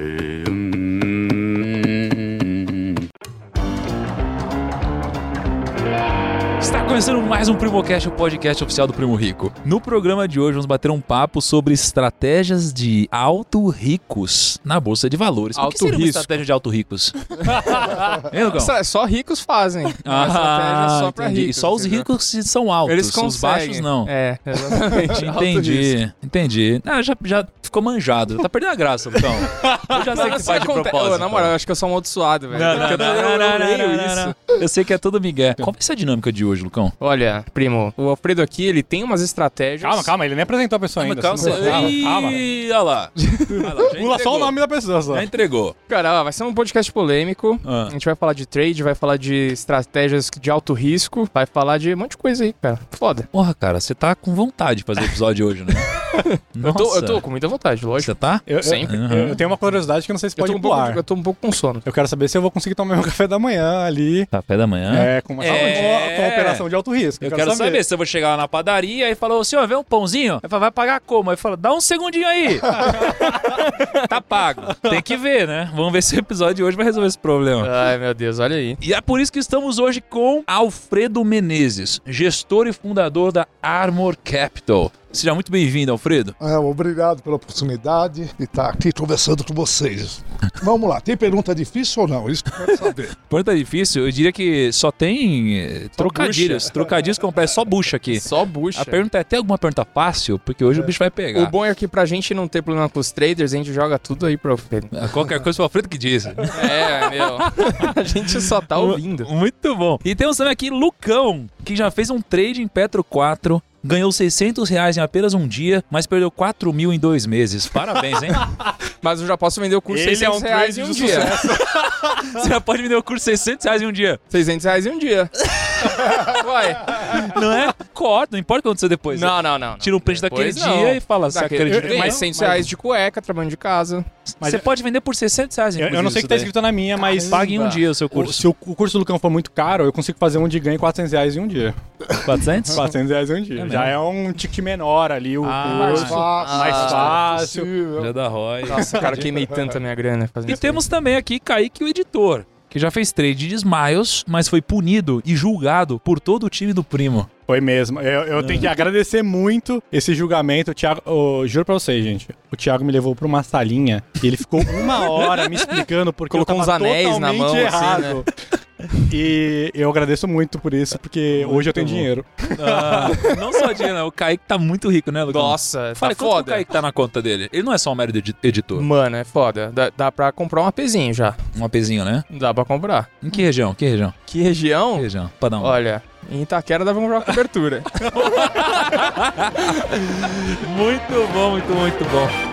Está começando mais um Primocast, o podcast oficial do Primo Rico. No programa de hoje vamos bater um papo sobre estratégias de alto ricos na bolsa de valores. o que Alto seria uma risco. estratégia de alto ricos? hein, Lucão? Só, ricos fazem. Uma estratégia só pra Ah, entendi. ricos. E só os entendeu? ricos que são altos, Eles os baixos não. É, exatamente. Alto. Entendi, entendi. Ah, já, já ficou manjado. Tá perdendo a graça, Lucão. Eu já sei Não, que isso faz de propósito. Ô, na moral, eu acho que eu sou amaldiçoado, velho. Não, não, não, eu- não, não, não, não. Eu sei que é todo migué. Qual vai ser a dinâmica de hoje, Lucão? Olha, primo, o Alfredo aqui, ele tem umas estratégias. Calma, calma, ele nem apresentou a pessoa ainda. calma, assim. calma, calma. Ih, olha lá. Pula só o nome da pessoa, só. Já entregou. Cara, ó, vai ser um podcast polêmico. Ah. A gente vai falar de trade, vai falar de estratégias de alto risco, vai falar de um monte de coisa aí, cara. Foda. Porra, cara, você tá com vontade de fazer o episódio hoje, né? Eu tô, eu tô com muita vontade, lógico. Você tá? Eu, Sempre. eu- Uhum. eu tenho uma curiosidade que eu não sei se Eu pode um ar. eu tô um pouco com sono. Eu quero saber se eu vou conseguir tomar meu café da manhã ali. Café da manhã? É, com uma, É. uma operação de alto risco. Eu quero saber. se eu vou chegar lá na padaria e falar, ô senhor, vê um pãozinho? Aí fala, vai pagar como? Aí fala, dá um segundinho aí. tá pago. Tem que ver, né? Vamos ver se o episódio de hoje vai resolver esse problema. Ai, meu Deus, olha aí. E é por isso que estamos hoje com Alfredo Menezes, gestor e fundador da Armor Capital. Seja muito bem-vindo, Alfredo. É, obrigado pela oportunidade de estar aqui conversando com vocês. Vamos lá, tem pergunta difícil ou não? Isso que eu quero saber. Pergunta difícil, eu diria que só tem eh, trocadilhos. bucha. Trocadilhos completos, só bucha aqui. Só bucha. A pergunta é: tem alguma pergunta fácil? Porque hoje o bicho vai pegar. O bom é que pra gente não ter problema com os traders, a gente joga tudo aí pro Alfredo. Qualquer coisa foi o Alfredo que disse. É, meu. A gente só tá ouvindo. Muito bom. E temos também aqui Lucão, que já fez um trade em Petro 4. Ganhou 600 reais em apenas um dia, mas perdeu 4 mil em dois meses. Parabéns, hein? Mas eu já posso vender o curso Ele 600 é um reais em um de dia. Você já pode vender o curso 600 reais em um dia. 600 reais em um dia. Vai. Não é? Corta, não importa o que acontecer depois. Não, não, não. não. Tira um print daquele não. dia e fala, você acredita que Mais não? 100 reais de cueca, trabalhando de casa. Mas Você pode vender por 600 reais, eu, eu não sei o que tá escrito na minha, mas. Pague em um dia o seu o- curso. se o, o curso do Lucão for muito caro, eu consigo fazer um de ganho 400 reais em um dia. 400? 400 reais em um dia. É Já é um ticket menor ali, o Ah, curso. fácil, mais é fácil. Já da Roy. Nossa, cara, queimei tanta minha grana fazendo E isso. temos também aqui Kaique, o editor, que já fez trade de Smiles, mas foi punido e julgado por todo o time do primo. Foi mesmo. Eu, eu tenho que agradecer muito esse julgamento. O Thiago, eu juro pra vocês, gente. O Thiago me levou pra uma salinha e ele ficou uma hora me explicando porque Colocou eu uns tava anéis na totalmente mão, assim, errado. E eu agradeço muito por isso, porque hoje eu tenho bom. dinheiro. Ah, não só dinheiro, né? O Kaique tá muito rico, né, Lucão? Nossa, Fala, tá que o foda. Kaique tá na conta dele? Ele não é só um mero edi- editor. Mano, é foda. Dá, dá pra comprar um APzinho já. Um apezinho, né? Dá pra comprar. Em que região? Que região? Que Que região? região? Pra dar um. Olha, em Itaquera dá pra comprar uma cobertura. Muito bom, muito, muito bom.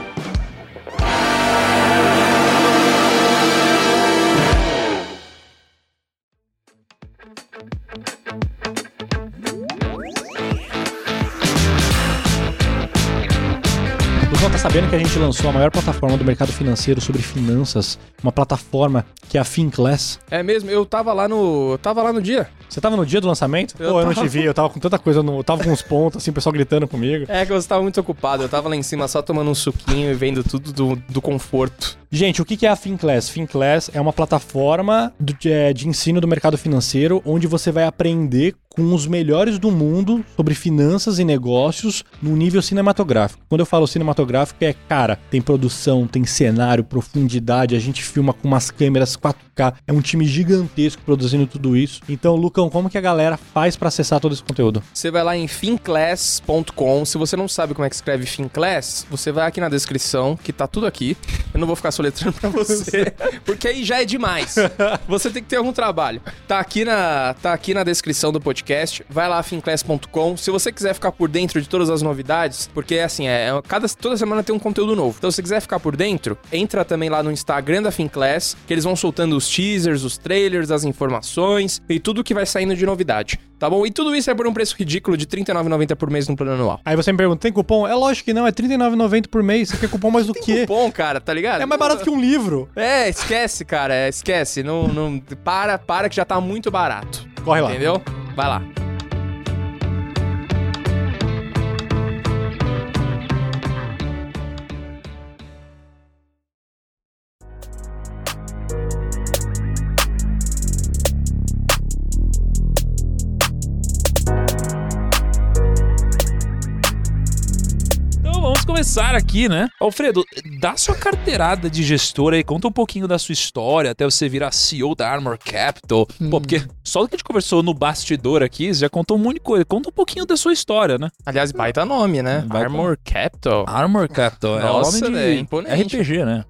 Lucão, tá sabendo que a gente lançou a maior plataforma do mercado financeiro sobre finanças, uma plataforma que é a FinClass. é mesmo, eu tava lá no. Eu tava lá no dia. Você tava no dia do lançamento? Eu Pô, eu não tava. te vi, eu tava com tanta coisa, no, eu tava com uns pontos, assim, o pessoal gritando comigo. É que eu estava muito ocupado. Eu tava lá em cima só tomando um suquinho e vendo tudo do, do conforto. Gente, o que é a FinClass? FinClass é uma plataforma de, é, de ensino do mercado financeiro onde você vai aprender com os melhores do mundo sobre finanças e negócios no nível cinematográfico. Quando eu falo cinematográfico, é, cara, tem produção, tem cenário, profundidade, a gente filma com umas câmeras 4K, é um time gigantesco produzindo tudo isso. Então, Lucão, como que a galera faz pra acessar todo esse conteúdo? Você vai lá em finclass.com. Se você não sabe como é que escreve Finclass, você vai aqui na descrição, que tá tudo aqui. Eu não vou ficar soletrando pra você, porque aí já é demais. Você tem que ter algum trabalho. Tá aqui na, tá aqui na descrição do podcast. Vai lá, finclass.com. Se você quiser ficar por dentro de todas as novidades, porque assim, é, é- cada, toda semana tem um conteúdo novo. Então, se você quiser ficar por dentro, entra também lá no Instagram da Finclass, que eles vão soltando os teasers, os trailers, as informações e tudo que vai saindo de novidade. Tá bom? E tudo isso é por um preço ridículo de R$ 39,90 por mês no plano anual. Aí você me pergunta, tem cupom? É lógico que não, é R$39,90 por mês. Você quer cupom mais do quê? Bom, cara, tá ligado? É mais barato que um livro. É, esquece, cara, é, esquece. Não, não, para, para que já tá muito barato. Corre lá. Entendeu? Vai lá. Começar aqui, né? Alfredo, dá sua carteirada de gestor aí, conta um pouquinho da sua história até você virar CEO da Armor Capital. Pô, porque só do que a gente conversou no bastidor aqui, você já contou um monte de coisa. Conta um pouquinho da sua história, né? Aliás, baita nome, né? Baita Armor Capital. Armor Capital é o Nossa, nome de velho, imponente. RPG, né?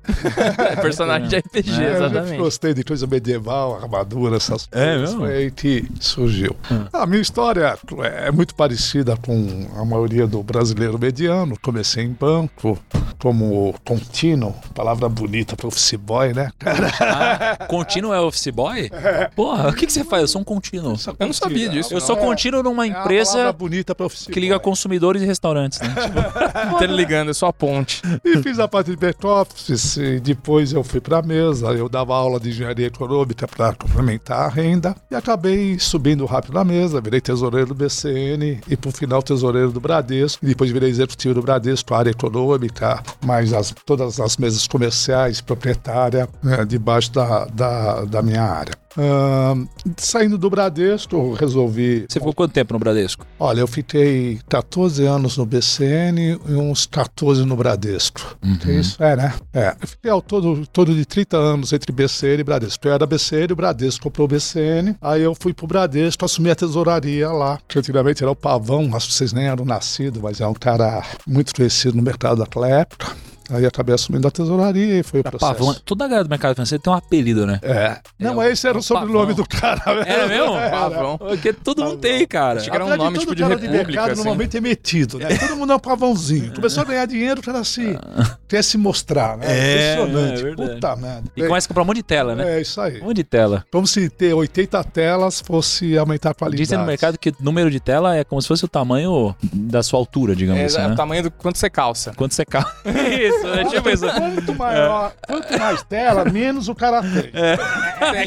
É personagem de RPG, É, É, eu exatamente. gostei de coisa medieval, armadura, essas É coisas. mesmo? Foi aí que surgiu. A minha história é muito parecida com a maioria do brasileiro mediano. Comecei em banco, como contínuo, palavra bonita para office boy, né? Ah, contínuo é office boy? Porra, o que, que você faz? Eu sou um contínuo. Eu não sabia disso. Eu sou É, contínuo numa É uma empresa palavra bonita para office que liga boy. consumidores e restaurantes, né? Interligando, eu sou a ponte. E fiz a parte de back-office, e depois eu fui para a mesa, eu dava aula de engenharia econômica para complementar a renda e acabei subindo rápido na mesa, virei tesoureiro do BCN e por final tesoureiro do Bradesco, e depois virei executivo do Bradesco, área econômica, mais as, todas as mesas comerciais, proprietária, né, debaixo da, da, da minha área. Ahn, saindo do Bradesco, resolvi Você ficou quanto tempo no Bradesco? Olha, eu fiquei 14 anos no BCN e uns 14 no Bradesco. É Isso é, né? É. Eu fiquei ao todo, todo de 30 anos entre BCN e Bradesco. Eu era BCN, o Bradesco comprou o BCN. Aí eu fui pro Bradesco, assumi a tesouraria lá. Que antigamente era o Pavão, acho que vocês nem eram nascidos, mas é um cara muito conhecido no mercado daquela época. Aí acabei assumindo a tesouraria e foi o processo. Pavão. Toda a galera do mercado financeiro tem um apelido, né? É. Não, É, mas esse era o o sobrenome Pavão. do cara. Era mesmo? Pavão. Porque todo mundo tem, cara. Achei que era um nome tipo de cara república, mercado assim. normalmente é metido, né? Todo mundo é um pavãozinho. Começou a ganhar dinheiro, cara assim, quer se mostrar, né? É, Impressionante. é verdade. Puta merda. E começa a comprar um monte de tela, né? É isso aí. Um monte de tela. Como se ter 80 telas fosse aumentar a qualidade. Dizem no mercado que o número de tela é como se fosse o tamanho da sua altura, digamos É, assim, é né? o tamanho do quanto você calça. Quanto você calça. isso, é tipo isso. Quanto maior, quanto mais tela, menos o cara tem.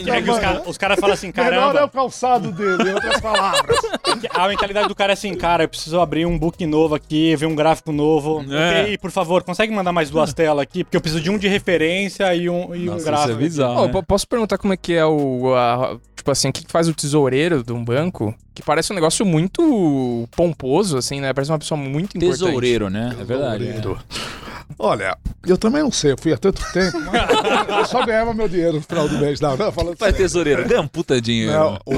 É que os caras os caras falam assim, Menor é o caramba, calçado dele, em outras palavras. a mentalidade do cara é assim, cara, eu preciso abrir um book novo aqui, ver um gráfico novo. É. Ok, por favor, consegue mandar mais duas telas aqui? Porque eu preciso de um de referência e um, e um Nossa, isso gráfico. é bizarro, né? po- posso perguntar como é que é o. a- tipo assim, o que que faz o tesoureiro de um banco? Que parece um negócio muito pomposo, assim, né? Parece uma pessoa muito importante. Tesoureiro, né? É verdade. Tesoureiro. Olha, eu também não sei, eu fui há tanto tempo, mas eu só ganhava meu dinheiro no final do mês. Não, não, falando Vai sério. tesoureiro, ganha um puta dinheiro. Não, o-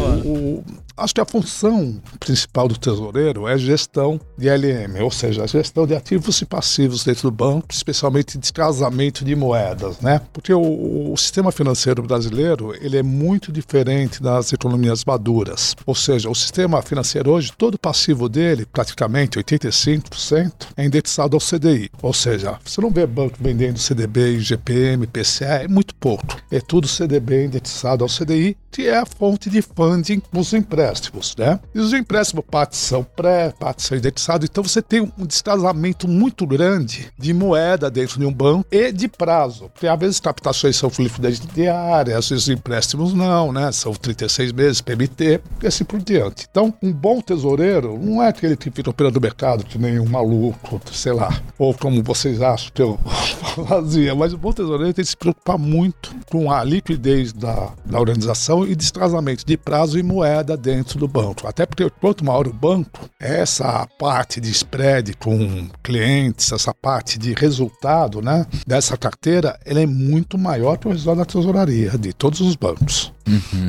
o- acho que a função principal do tesoureiro é gestão de LM, ou seja, a gestão de ativos e passivos dentro do banco, especialmente descasamento de moedas, né? Porque o, o sistema financeiro brasileiro ele é muito diferente das economias maduras, ou seja, o sistema financeiro hoje, todo o passivo dele, praticamente 85%, é indexado ao CDI, ou seja, você não vê banco vendendo CDB, IGPM, PCA, é muito pouco. É tudo CDB indexado ao CDI, que é a fonte de funding dos empréstimos, né? E os empréstimos, parte são pré, parte são indexados, então você tem um descasamento muito grande de moeda dentro de um banco e de prazo. Porque às vezes captações são fluidez diária, às vezes empréstimos não, né? São 36 meses, PMT, e assim por diante. Então, um bom tesoureiro não é aquele que fica operando no mercado que nem um maluco, sei lá, ou como vocês acham que eu fazia, mas o bom tesoureiro tem que se preocupar muito com a liquidez da, da organização e descasamento de prazo e moeda dentro do banco. Até porque quanto maior o banco, essa parte de spread com clientes, essa parte de resultado né, dessa carteira, ela é muito maior que o resultado da tesouraria de todos os bancos.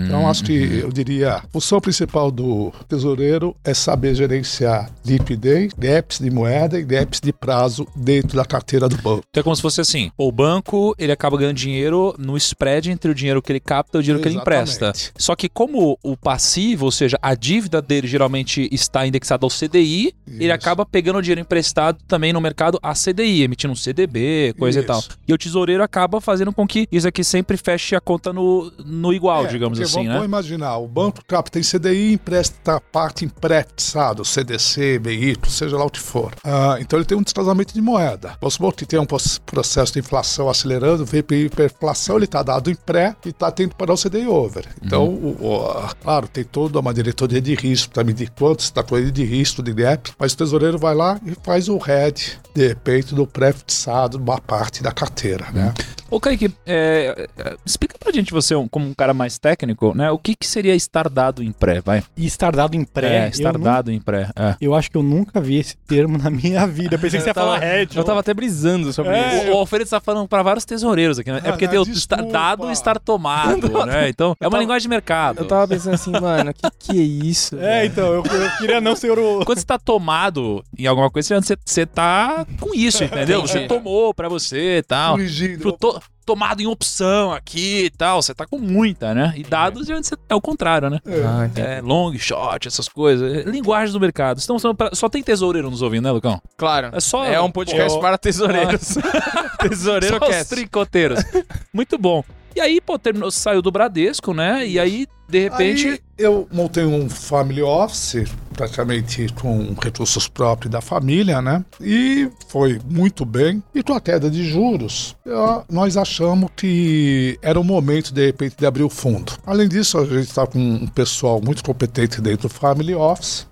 Então, acho que eu diria, a função principal do tesoureiro é saber gerenciar liquidez, gaps de moeda e gaps de prazo dentro da carteira do banco. Então é como se fosse assim: o banco ele acaba ganhando dinheiro no spread entre o dinheiro que ele capta e o dinheiro que ele empresta. Exatamente. Só que como o passivo, ou seja, a dívida dele geralmente está indexada ao CDI, ele Isso. acaba pegando o dinheiro emprestado também no mercado a CDI, emitindo um CDB, coisa Isso. e tal. E o tesoureiro acaba fazendo com que isso aqui sempre feche a conta no, no igual, É, digamos assim, vamos, né? Vamos imaginar, o banco capta em CDI empresta a parte emprestado, CDC, BI, seja lá o que for. Ah, então ele tem um descasamento de moeda. Vamos supor que tem um processo de inflação acelerando, veio para hiperinflação, ele está dado em pré e está tendo que parar o CDI over. Então, o- o- claro, tem toda uma diretoria de risco para medir quanto está com ele de risco, de gap, mas o tesoureiro vai lá e faz o head, de repente, do pré-fixado, uma parte da carteira, né? Ô, Kaique, é, é, explica pra gente, você como um cara mais técnico, né? O que, que seria estar dado em pré, vai? E estar dado em pré. É, estar eu, dado em pré. É. eu acho que eu nunca vi esse termo na minha vida. Eu pensei que você ia tava- falar head. Eu tava até brisando sobre É, isso. O, o Alfredo tá falando pra vários tesoureiros aqui, né? É Ah, porque não, tem o desculpa. estar dado e estar tomado, né? Então, é uma tava- linguagem de mercado. Eu tava pensando assim, mano, que que é isso? É, então, eu, eu queria não ser o. Quando você tá tomado em alguma coisa, você, você tá com isso, entendeu? Entendi. Você tomou pra você e tal. Pro to- tomado em opção aqui e tal, você tá com muita, né? E dados você- é o contrário, né? Ah, entendi. É, long shot, essas coisas. Linguagens do mercado. Então, só, pra- só tem tesoureiro nos ouvindo, né, Lucão? Claro. É só. É um podcast Eu- para tesoureiros. Tesoureiro só os tricoteiros. Muito bom. E aí, pô, terminou, saiu do Bradesco, né? E aí, de repente. Aí eu montei um family office, praticamente com recursos próprios da família, né? E foi muito bem. E com a queda de juros, eu- nós achamos que era o momento, de repente, de abrir o fundo. Além disso, a gente está com um pessoal muito competente dentro do family office.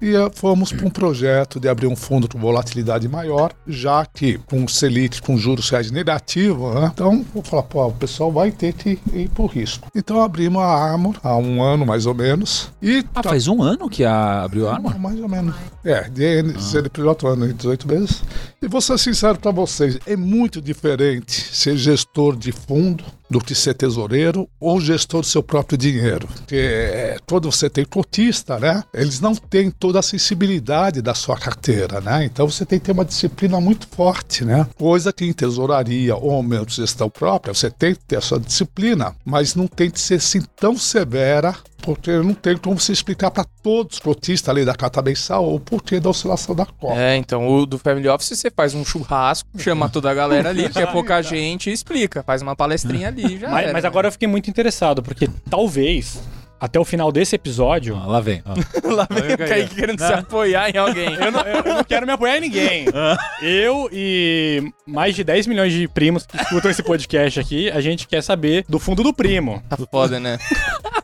E eh, fomos para um projeto de abrir um fundo com volatilidade maior, já que com o Selic com juros reais negativos, né? então vou falar, pô, o pessoal vai ter que ir por risco. Então abrimos a Armor há um ano mais ou menos. E Ah, tá- faz um ano que a abriu a arma? mais ou menos. É, de CNPJ ano, 18 meses. E vou ser sincero para vocês, é muito diferente ser gestor de fundo do que ser tesoureiro ou gestor do seu próprio dinheiro. Porque é, quando você tem cotista, né? Eles não têm toda a sensibilidade da sua carteira, né? Então você tem que ter uma disciplina muito forte, né? Coisa que em tesouraria ou mesmo gestão própria, você tem que ter a sua disciplina, mas não tem que ser assim tão severa porque não tem como se explicar para todos os cotistas ali da carta mensal o porquê da oscilação da Copa. É, então, o do Family Office você faz um churrasco, chama toda a galera ali, que é pouca gente, e explica, faz uma palestrinha ali, já Mas, era. mas agora eu fiquei muito interessado, porque talvez, até o final desse episódio. Ah, lá vem. ó. lá vem o Kaique querendo se apoiar em alguém. Eu não, eu- eu não quero me apoiar em ninguém. Eu e mais de 10 milhões de primos que escutam esse podcast aqui, a gente quer saber do fundo do primo. Tá foda, né?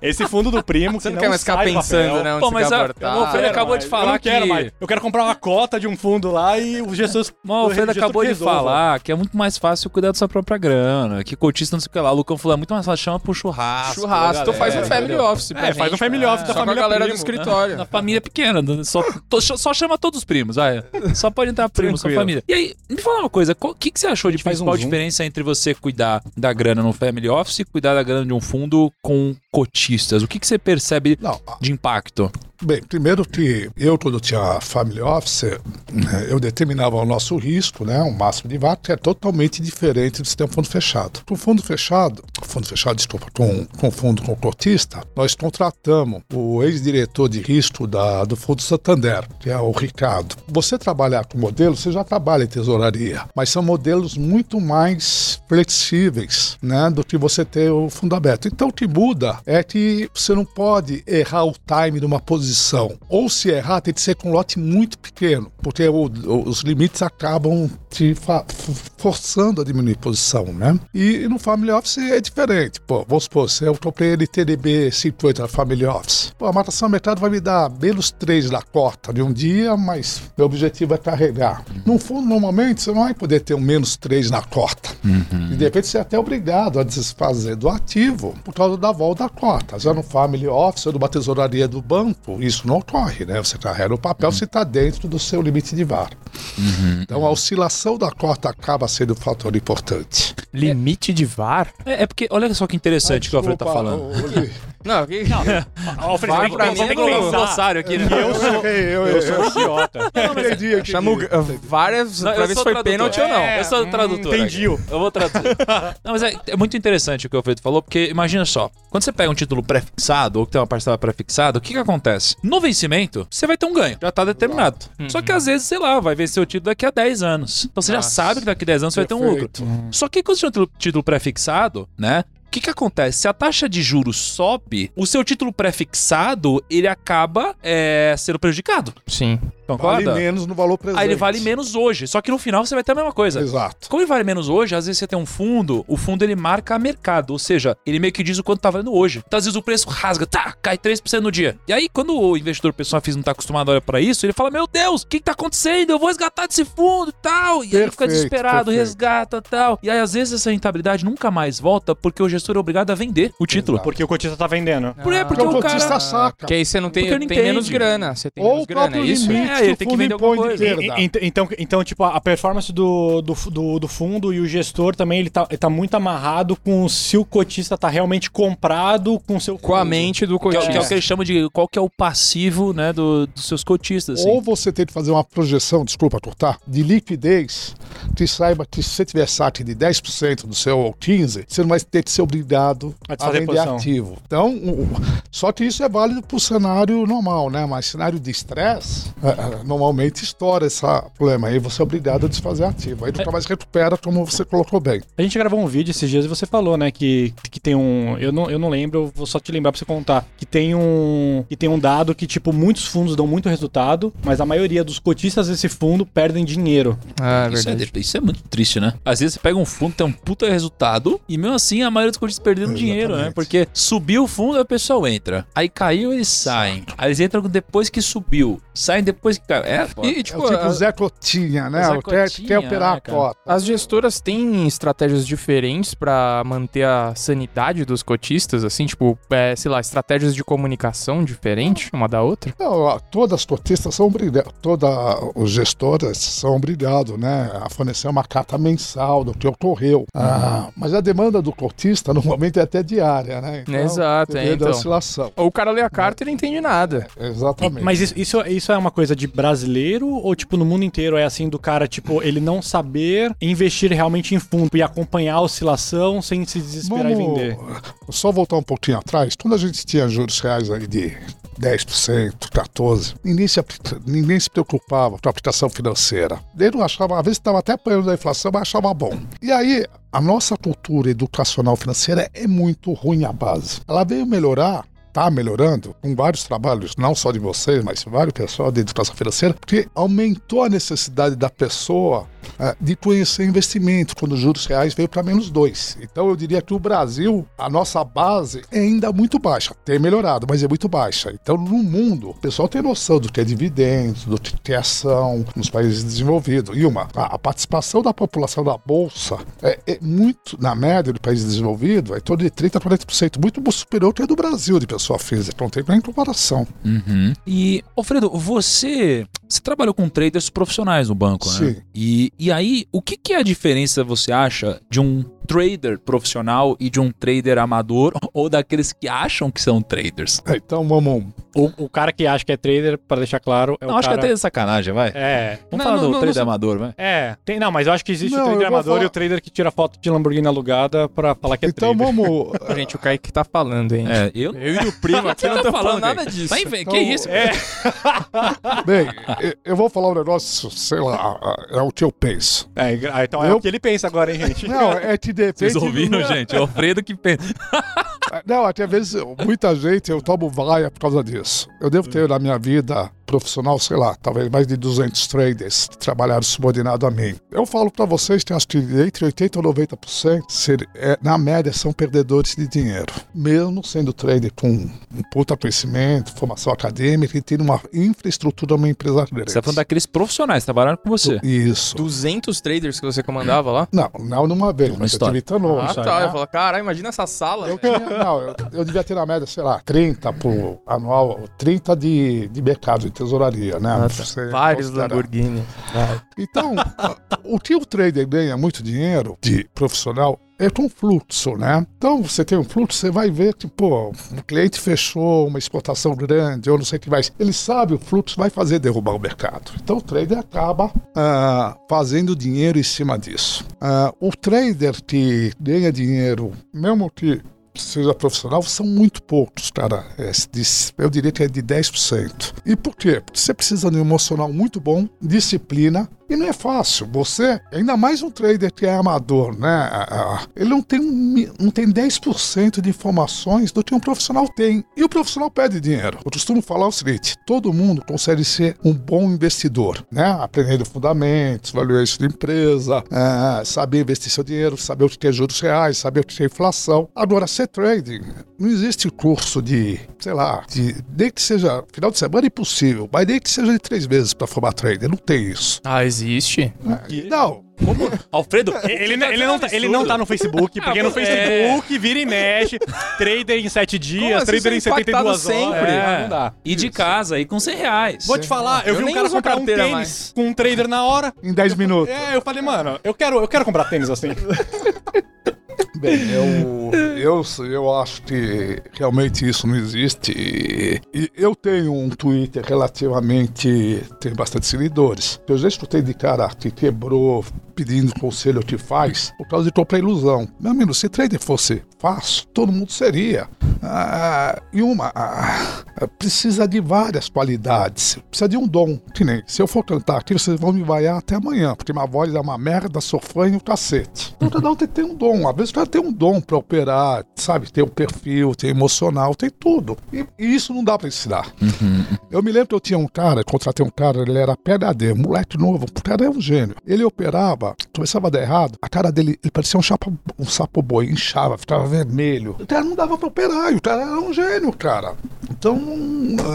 Esse fundo do primo Você que não quer mais ficar pensando, papel. né? Onde Pô, mas a- o Alfredo Quero acabou mais. de falar eu não quero que- mais. Eu quero comprar uma cota de um fundo lá e os gestores. Mas o Alfredo gestor acabou de resolva. falar que é muito mais fácil cuidar da sua própria grana, que cotista não sei o que lá. O Lucão falou, é muito mais fácil, chama pro churrasco. Churrasco, então faz um galera, Family entendeu? Office pra É, faz gente. um family office da Só com a família galera do primo. escritório. Na família pequena, só, to- só chama todos os primos, vai. Só pode entrar primo, Tranquilo. família. E aí, me fala uma coisa, o que, que você achou de faz um principal zoom. diferença entre você cuidar da grana no family office e cuidar da grana de um fundo com cotistas? O que, que você percebe Não, de impacto? Bem, primeiro que eu, quando tinha family office, eu determinava o nosso risco, né, o máximo de VAR, que é totalmente diferente do sistema fundo fechado. Com fundo fechado, fundo fechado, desculpa, com, com fundo com cotista, nós contratamos o ex-diretor de risco da, do Fundo Santander, que é o Ricardo. Você trabalhar com modelo, você já trabalha em tesouraria, mas são modelos muito mais flexíveis, né, do que você ter o fundo aberto. Então, o que muda é que você não pode errar o time de uma posição. Ou se errar, tem que ser com um lote muito pequeno, porque o- o- os limites acabam te forçando a diminuir posição, né? E, no Family Office é diferente. Pô, vamos supor, se eu comprei LTDB 50 na Family Office, pô, a matação mercado vai me dar menos 3 na cota de um dia, mas meu objetivo é carregar. No fundo, normalmente, você não vai poder ter um menos 3 na cota. E de repente você é até obrigado a desfazer do ativo por causa da volta da cota. Já no Family Office ou numa tesouraria do banco, isso não ocorre, né? Você carrega o papel, você está dentro do seu limite de VAR. Então a oscilação da cota acaba sendo um fator importante. Limite de VAR? É, é porque, olha só que interessante o que o Alfredo tá Desculpa, falando. ô, ô. Não, que... Alfredo, Vai tem que- pra tem mim que é pensar. um glossário aqui, né? Eu sou, Eu, eu, eu sou idiota. entendi aqui. Chama o... várias Não, pra eu ver se foi tradutor. pênalti ou não. É, eu sou hum, tradutor. entendi. aqui. Eu vou traduzir. não, mas é, é muito interessante o que o Alfredo falou, porque imagina só, quando você pega um título pré-fixado ou que tem uma parcela pré-fixada, o que que acontece? No vencimento, você vai ter um ganho, já tá determinado. Só que às vezes, sei lá, vai vencer o título daqui a 10 anos. Então você já Nossa. sabe que daqui a 10 anos você vai ter um lucro. Perfeito. Só que quando você tem um título- pré-fixado, né? O que, que acontece? Se a taxa de juros sobe, o seu título pré-fixado ele acaba é, sendo prejudicado. Sim. Concorda? Vale menos no valor presente. Aí ele vale menos hoje. Só que no final você vai ter a mesma coisa. Exato. Como ele vale menos hoje, às vezes você tem um fundo, o fundo ele marca mercado, ou seja, ele meio que diz o quanto tá valendo hoje. Então às vezes o preço rasga, tá, cai 3% no dia. E aí quando o investidor pessoal não tá acostumado a olhar pra isso, ele fala: "Meu Deus, o que que tá acontecendo? Eu vou resgatar desse fundo e tal". E aí ele fica Perfeito, desesperado, perfeito. resgata tal. E aí às vezes essa rentabilidade nunca mais volta porque o gestor é obrigado a vender o título. Exato. Porque o cotista tá vendendo. Por é, porque Porque o o cara cotista saca. Porque aí você não tem, tem menos grana. Você tem Ou menos grana, é próprio isso? limite É, ele tem que vender alguma coisa. E- Então, então, tipo, a performance do, do, do, do fundo e o gestor também, ele tá, ele tá muito amarrado com se o cotista tá realmente comprado com o seu Com a mente do Que é, o- que é o cotista. que eles chamam de qual que é o passivo, né, do- dos seus cotistas. assim. Ou você tem que fazer uma projeção, desculpa cortar, de liquidez que saiba que se você tiver saque de 10% do seu ou 15%, você não vai ter que ser obrigado A a desfazer vender posição. ativo. Então, só que isso é válido para o cenário normal, né? Mas cenário de estresse, é, é, normalmente estoura esse problema. Aí você é obrigado a desfazer ativo. Aí nunca mais recupera, como você colocou bem. A gente gravou um vídeo esses dias e você falou, né, que, que tem um. Eu não, eu não lembro, eu vou só te lembrar pra você contar. Que tem um. Que tem um dado que, tipo, muitos fundos dão muito resultado, mas a maioria dos cotistas desse fundo perdem dinheiro. Ah, é Isso é, isso é muito triste, né? Às vezes você pega um fundo, tem um puta resultado, e mesmo assim a maioria dos cotistas perdendo Exatamente. dinheiro, né? Porque subiu o fundo, a pessoa entra. Aí caiu, eles saem. Aí eles entram depois que subiu. Saem depois que caiu. É, foda. E, e, É tipo, o tipo a- Zé Cotinha, né? Zé O quer, Cotinha, quer operar né, a cota. as gestoras têm estratégias diferentes pra manter a sanidade dos cotistas, assim, tipo, é, sei lá, estratégias de comunicação diferentes uma da outra? Não, todas as cotistas são obrigadas, todas os gestoras são obrigados, né, a fornecer uma carta mensal do que ocorreu. Ah, mas a demanda do cotista normalmente é até diária, né? Exato, é, então. oscilação. Ou o cara lê a carta e não entende nada. Exatamente. Mas isso, isso, isso é uma coisa de brasileiro ou, tipo, no mundo inteiro é assim do cara, tipo, ele não saber investir realmente em fundo e acompanhar a oscilação sem se desesperar e vender? só voltar um pouquinho atrás. Quando a gente tinha juros reais aí de 10%, 14%, ninguém se, ninguém se preocupava com a aplicação financeira. Ele não achava, às vezes estava até apanhando da inflação, mas achava bom. E aí, a nossa cultura educacional financeira é muito ruim a base. Ela veio melhorar está melhorando com vários trabalhos, não só de vocês, mas vários pessoal de educação financeira, porque aumentou a necessidade da pessoa eh, de conhecer investimento, quando os juros reais veio para menos dois. Então eu diria que o Brasil, a nossa base é ainda muito baixa. Tem melhorado, mas é muito baixa. Então no mundo, o pessoal tem noção do que é dividendos, do que é ação nos países desenvolvidos. E uma, a, participação da população da Bolsa é, é muito, na média do país desenvolvido, é em torno de 30% a 40%, muito superior que a do Brasil de pessoa física. Não tem nem comparação. Uhum. E, Alfredo, você. Você trabalhou com traders profissionais no banco, né? Sim. E, e aí, o que, que é a diferença, você acha, de um trader profissional e de um trader amador ou daqueles que acham que são traders? É, Então vamos. O, o cara que acha que é trader, pra deixar claro, é o não, acho cara... que até sacanagem, vai. É, Vamos Não, falar não, do não, trader não- amador, vai. é. Tem, não, mas eu acho que existe Não, o trader amador falar- e o trader que tira foto de Lamborghini alugada pra falar que é Então trader. vamos. Gente, o Kaique tá falando, hein? É, eu. Eu e o primo aqui não tá tô falando falando, nada disso. Vai, Então, que isso? É, Bem, eu- vou falar um negócio, sei lá, é o que eu penso. é, então é Eu- o que ele pensa agora, hein, gente? Não, é que depende. Vocês ouviram, do- gente? É o Alfredo que pensa. Não, até às vezes, muita gente, eu tomo vaia por causa disso. Eu devo ter na minha vida profissional, sei lá, talvez mais de 200 traders trabalharam subordinado a mim. Eu falo pra vocês que acho que entre 80% ou 90%, ser, é, na média, são perdedores de dinheiro. Mesmo sendo trader com um puta conhecimento, formação acadêmica e tendo uma infraestrutura uma empresa grande. Você tá falando daqueles profissionais que trabalharam com você. Isso. 200 traders que você comandava lá? Não, não numa vez, mas eu história. tive tanou. Ah, tá. Eu falo, caralho, imagina essa sala. Eu, tinha, não, eu, eu devia ter na média, sei lá, 30 por anual, 30 de, de mercado, tesouraria, né? Você Vários. Lamborghini. Então, a- o que o trader ganha muito dinheiro de profissional é com fluxo, né? Então, você tem um fluxo, você vai ver que, pô, o cliente fechou uma exportação grande, ou não sei o que mais. Ele sabe, o fluxo vai fazer derrubar o mercado. Então, o trader acaba ah, fazendo dinheiro em cima disso. Ah, o trader que ganha dinheiro, mesmo que seja profissional, são muito poucos, cara. É, eu diria que é de 10%. E por quê? Porque você precisa de um emocional muito bom, disciplina, E não é fácil. Você, ainda mais um trader que é amador, né? ah, Ele não tem, não tem 10% de informações do que um profissional tem. E o profissional perde dinheiro. Eu costumo falar o seguinte: todo mundo consegue ser um bom investidor, né? Aprendendo fundamentos, valuation de empresa, ah, saber investir seu dinheiro, saber o que é juros reais, saber o que é inflação. Agora, ser trading, não existe curso de, sei lá, de, nem que seja final de semana é impossível, mas nem que seja de três meses para formar trader. Não tem isso. Ah, existe? Não. Alfredo, Ele, ele, não tá, ele não tá no Facebook, porque no é. Facebook vira e mexe, trader em 7 dias, assim trader em é impactado 72 horas. sempre? É, não dá. E de casa, aí com 100 reais. Vou te falar, eu, Eu vi um cara comprar um tênis mais. com um trader na hora. Em 10 minutos. É, eu falei, mano, eu quero, eu quero comprar tênis assim. Bem, eu, eu, eu acho que realmente isso não existe. E, eu tenho um Twitter relativamente. tem bastante seguidores. Eu já escutei de cara que quebrou pedindo conselho que faz por causa de comprar ilusão. Meu amigo, se trader fosse fácil, todo mundo seria. Ah, e uma, ah, precisa de várias qualidades. Precisa de um dom. Que nem, se eu for cantar aqui, vocês vão me vaiar até amanhã, porque minha voz é uma merda, sou fã e um cacete. Então cada um tem um dom. Às vezes o cara tem um dom pra operar, sabe? Tem o perfil, tem emocional, tem tudo. E, e isso não dá pra ensinar. Eu me lembro que eu tinha um cara, contratei um cara, ele era PHD, moleque novo, o cara é um gênio. Ele operava, começava a dar errado, a cara dele ele parecia um, chapa, um sapo boi, inchava, ficava vermelho. O cara não dava pra operar, e o cara era um gênio, cara. Então,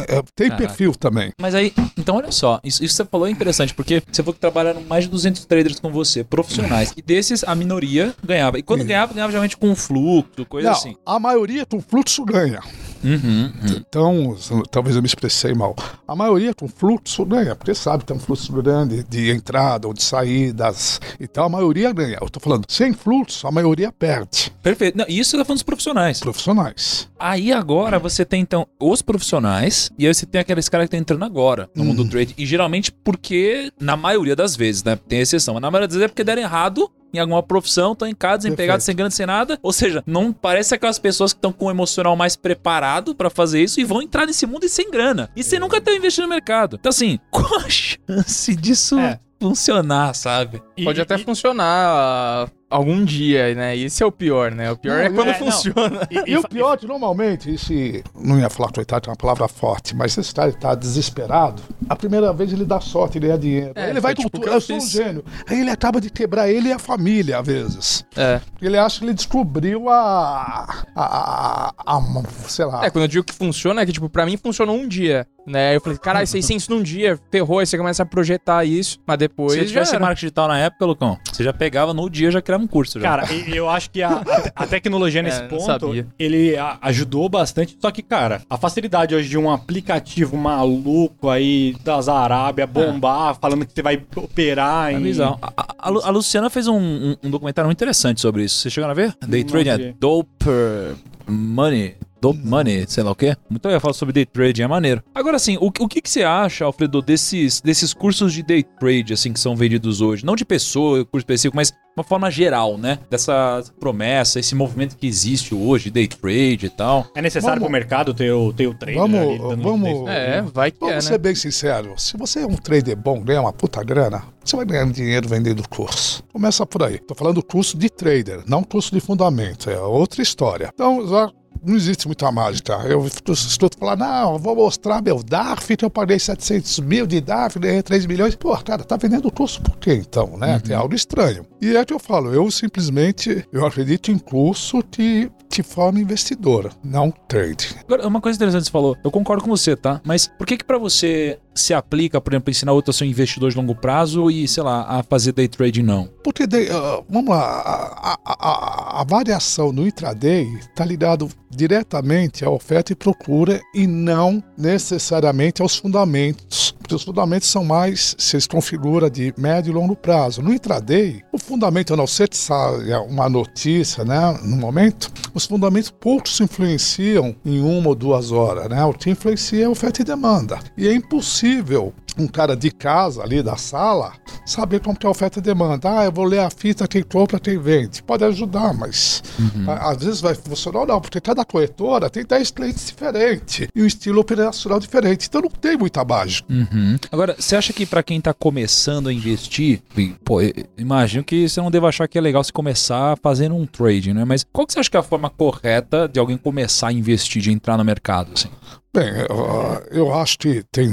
é, tem Caraca. perfil também. Mas aí, então olha só, isso, isso que você falou é interessante, porque você falou que trabalharam mais de 200 traders com você, profissionais, e desses a minoria ganhava. E quando Isso. ganhava, ganhava geralmente com fluxo, coisa Não, assim. a maioria com fluxo ganha. Uhum, uhum. Então, talvez eu me expressei mal. A maioria com fluxo ganha, porque sabe que tem um fluxo grande de entrada ou de saídas. Então a maioria ganha. Eu tô falando, sem fluxo, a maioria perde. Perfeito. Não, isso você tá falando dos profissionais. Profissionais. Aí agora você tem então os profissionais e aí você tem aqueles caras que estão entrando agora no mundo do trade. E geralmente porque, na maioria das vezes, né? Tem exceção, mas na maioria das vezes é porque deram errado em alguma profissão, estão em casa, desempregados, sem grana, sem nada. Ou seja, não parece aquelas pessoas que estão com o emocional mais preparado pra fazer isso e vão entrar nesse mundo e sem grana. E sem nunca ter investido no mercado. Então, assim, qual a chance disso É. funcionar, sabe? Pode até funcionar ah, algum dia, né? Esse é o pior, né? O pior Não, é quando é, funciona. E, E o pior é que normalmente, esse. Não ia falar coitado, é uma palavra forte, mas se esse cara está desesperado, a primeira vez ele dá sorte, ele ganha dinheiro. É, ele vai tipo tudo. Eu, eu sou um gênio. Aí ele acaba de quebrar ele e a família, às vezes. É. Ele acha que ele descobriu a. a, a, a- a- sei lá. É, quando eu digo que funciona, é que, tipo, pra mim funcionou um dia, né? Eu falei, caralho, 600 num dia, ferrou, aí você começa a projetar isso, mas depois Se já tivesse marketing digital na época, Lucão, você já pegava no dia já criava um curso. Já. Cara, e- eu acho que a, a- tecnologia nesse É, ponto, ele ajudou bastante. Só que, cara, a facilidade hoje de um aplicativo maluco aí das Arábia bombar, falando que você vai operar É em... A, a- a Lu- a Luciana fez um, um- um documentário muito interessante sobre isso. Você chegaram a ver? Day Trading é. Doper Money. Dope Money, sei lá o quê. Muito legal falar sobre day trading, é maneiro. Agora, assim, o, o que, que você acha, Alfredo, desses, desses cursos de day trade, assim, que são vendidos hoje? Não de pessoa, curso específico, mas de uma forma geral, né? Dessa promessa, esse movimento que existe hoje, day trade e tal. É necessário Vamos- pro mercado ter o, ter o trader Vamos- ali dando vamos- liquidez? É, vai que é, Vamos né? ser bem sincero, se você é um trader bom, ganha uma puta grana, você vai ganhar dinheiro vendendo curso. Começa por aí. Tô falando curso de trader, não curso de fundamento, é outra história. Então, já não existe muita mágica. Eu estou falando, não, eu vou mostrar meu DARF, que eu paguei 700 mil de DARF, ganhei 3 milhões. Pô, cara, tá vendendo curso por quê então, né? Tem algo estranho. E é que eu falo, eu simplesmente, eu acredito em curso que te forma investidor, não trade. Agora, uma coisa interessante que você falou, eu concordo com você, tá? Mas por que que pra você se aplica, por exemplo, ensinar outro a ser um investidor de longo prazo e, sei lá, a fazer day trading não? Porque, ah, vamos lá, a, a- a- a variação no intraday está ligado diretamente à oferta e procura e não necessariamente aos fundamentos. Porque os fundamentos são mais, se configura de médio e longo prazo. No intraday, o fundamento, a não ser que saia uma notícia, né, no momento, os fundamentos poucos influenciam em uma ou duas horas, né? O que influencia é oferta e demanda. E é impossível um cara de casa ali da sala saber como que é a oferta e demanda. Ah, eu vou ler a fita, quem compra, quem vende. Pode ajudar, mas a- às vezes vai funcionar ou não, porque cada corretora tem 10 clientes diferentes e um estilo operacional diferente. Então não tem muita mágica. Uhum. Agora, você acha que pra quem tá começando a investir, pô, imagino que você não deva achar que é legal se começar fazendo um trading, né? Mas qual que você acha que é a forma correta de alguém começar a investir, de entrar no mercado, assim? Bem, eu, eu acho que tem.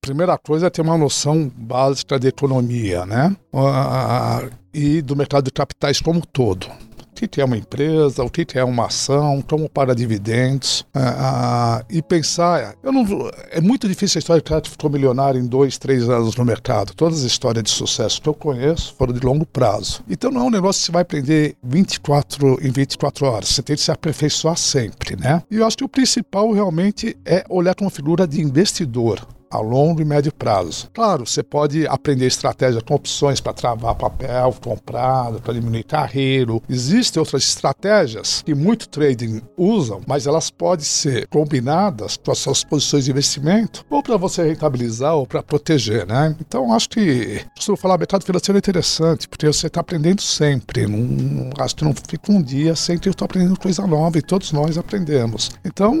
Primeira coisa é ter uma noção básica de economia, né? Ah, e do mercado de capitais como um todo. O que é uma empresa, o que é uma ação, como para dividendos. ah, ah, e pensar. Eu não, é muito difícil a história de cara que ficou milionário em dois, três anos no mercado. Todas as histórias de sucesso que eu conheço foram de longo prazo. Então não é um negócio que você vai aprender 24 em 24 horas. Você tem que se aperfeiçoar sempre, né? E eu acho que o principal realmente é olhar como figura de investidor a longo e médio prazo. Claro, você pode aprender estratégia com opções para travar papel comprado, para diminuir carreiro. Existem outras estratégias que muito trading usam, mas elas podem ser combinadas com as suas posições de investimento ou para você rentabilizar ou para proteger, né? Então, acho que, costumo falar, mercado financeiro é interessante, porque você está aprendendo sempre. Não, acho que não fica um dia sem que eu estou aprendendo coisa nova e todos nós aprendemos. Então,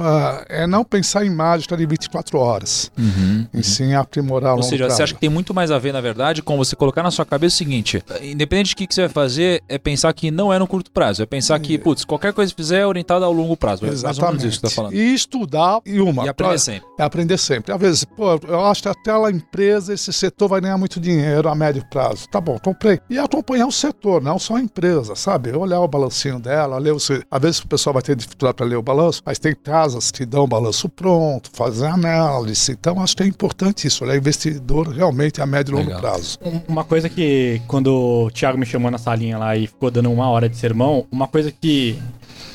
ah, é não pensar em mágica de 24 horas e sim aprimorar ao Ou seja, prazo. você acha que tem muito mais a ver, na verdade, com você colocar na sua cabeça o seguinte: independente do que, que você vai fazer, é pensar que não é no curto prazo. É pensar que, putz, qualquer coisa que fizer é orientada ao longo prazo. É Exatamente. isso que você tá falando. E estudar e uma. E aprender pra- sempre. É aprender sempre. Às vezes, pô, eu acho que aquela empresa, esse setor vai ganhar muito dinheiro a médio prazo. Tá bom, comprei. E acompanhar o setor, não só a empresa, sabe? Olhar o balancinho dela, ler o. se- Às vezes o pessoal vai ter dificuldade para ler o balanço, mas tem casas que dão o balanço pronto, fazem análise. Então acho que é importante isso, olhar investidor realmente a médio e longo prazo. Um- Uma coisa que, quando o Thiago me chamou na salinha lá e ficou dando uma hora de sermão, uma coisa que,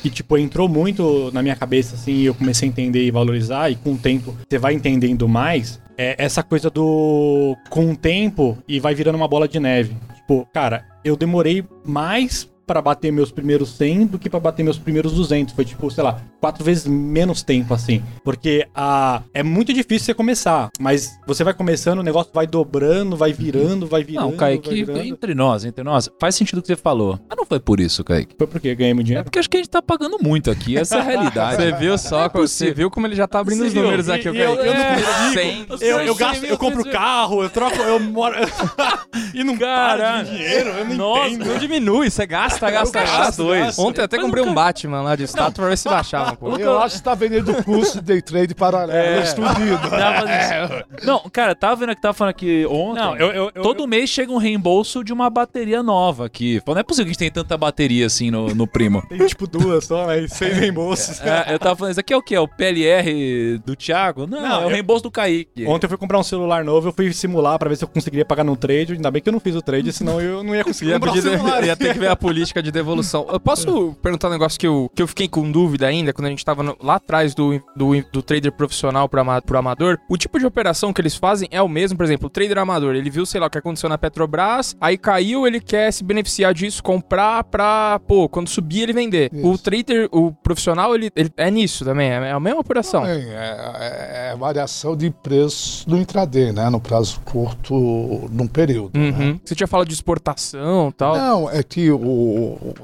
que tipo, entrou muito na minha cabeça, assim, e eu comecei a entender e valorizar, e com o tempo você vai entendendo mais, é essa coisa do. com o tempo e vai virando uma bola de neve. Tipo, cara, eu demorei mais pra bater meus primeiros 100 do que pra bater meus primeiros 200. Foi tipo, sei lá, quatro vezes menos tempo assim. Porque a é muito difícil você começar, mas você vai começando, o negócio vai dobrando, vai virando, vai virando. Não, Kaique, vai virando. entre nós, entre nós, faz sentido o que você falou. Mas não foi por isso, Kaique. Foi porque ganhei muito É dinheiro. porque acho que a gente tá pagando muito aqui, essa é a realidade. Você viu só, você viu como ele já tá abrindo os viu? números aqui, E- o eu- Kaique? eu não É, consigo. Eu, eu gasto, eu compro carro, eu troco, eu moro. e não para Caralho. de dinheiro, eu não Nossa, entendo. não diminui, você gasta, gasta, gasto, gasta. dois. Ontem eu até comprei um Batman lá de status pra ver se baixava um pouco. Eu acho que está vendendo curso de day trade paralelo, É. estudido. Isso. Não, cara, tava vendo que tava falando aqui ontem. Não, eu, eu, eu- Todo mês chega um reembolso de uma bateria nova aqui. Não é possível que a gente tenha tanta bateria assim no, no primo. Tem tipo duas só, mas seis reembolsos. É, eu tava falando, isso aqui é o quê? É o PLR do Thiago? Não, Não, é o eu- reembolso do Kaique. Ontem eu fui comprar um celular novo, eu fui simular pra ver se eu conseguiria pagar no trade. Ainda bem que eu não fiz o trade, senão eu não ia conseguir Ia, comprar o pedir- celular. ia ter que ver a política de devolução. Eu posso perguntar um negócio que eu, que eu fiquei com dúvida ainda, quando a gente tava no- lá atrás do, do, do trader profissional pro, ama, pro amador? O tipo de operação que eles fazem é o mesmo, por exemplo, o trader amador, ele viu, sei lá, o que aconteceu na Petrobras, aí caiu, ele quer se beneficiar disso, comprar pra, pô, quando subir ele vender. Isso. O trader, o profissional, ele, ele é nisso também, é a mesma operação. Bem, é, é- é variação de preço no intraday, né? No prazo curto, num período. né? Uhum. Você tinha falado de exportação e tal. Não, é que o,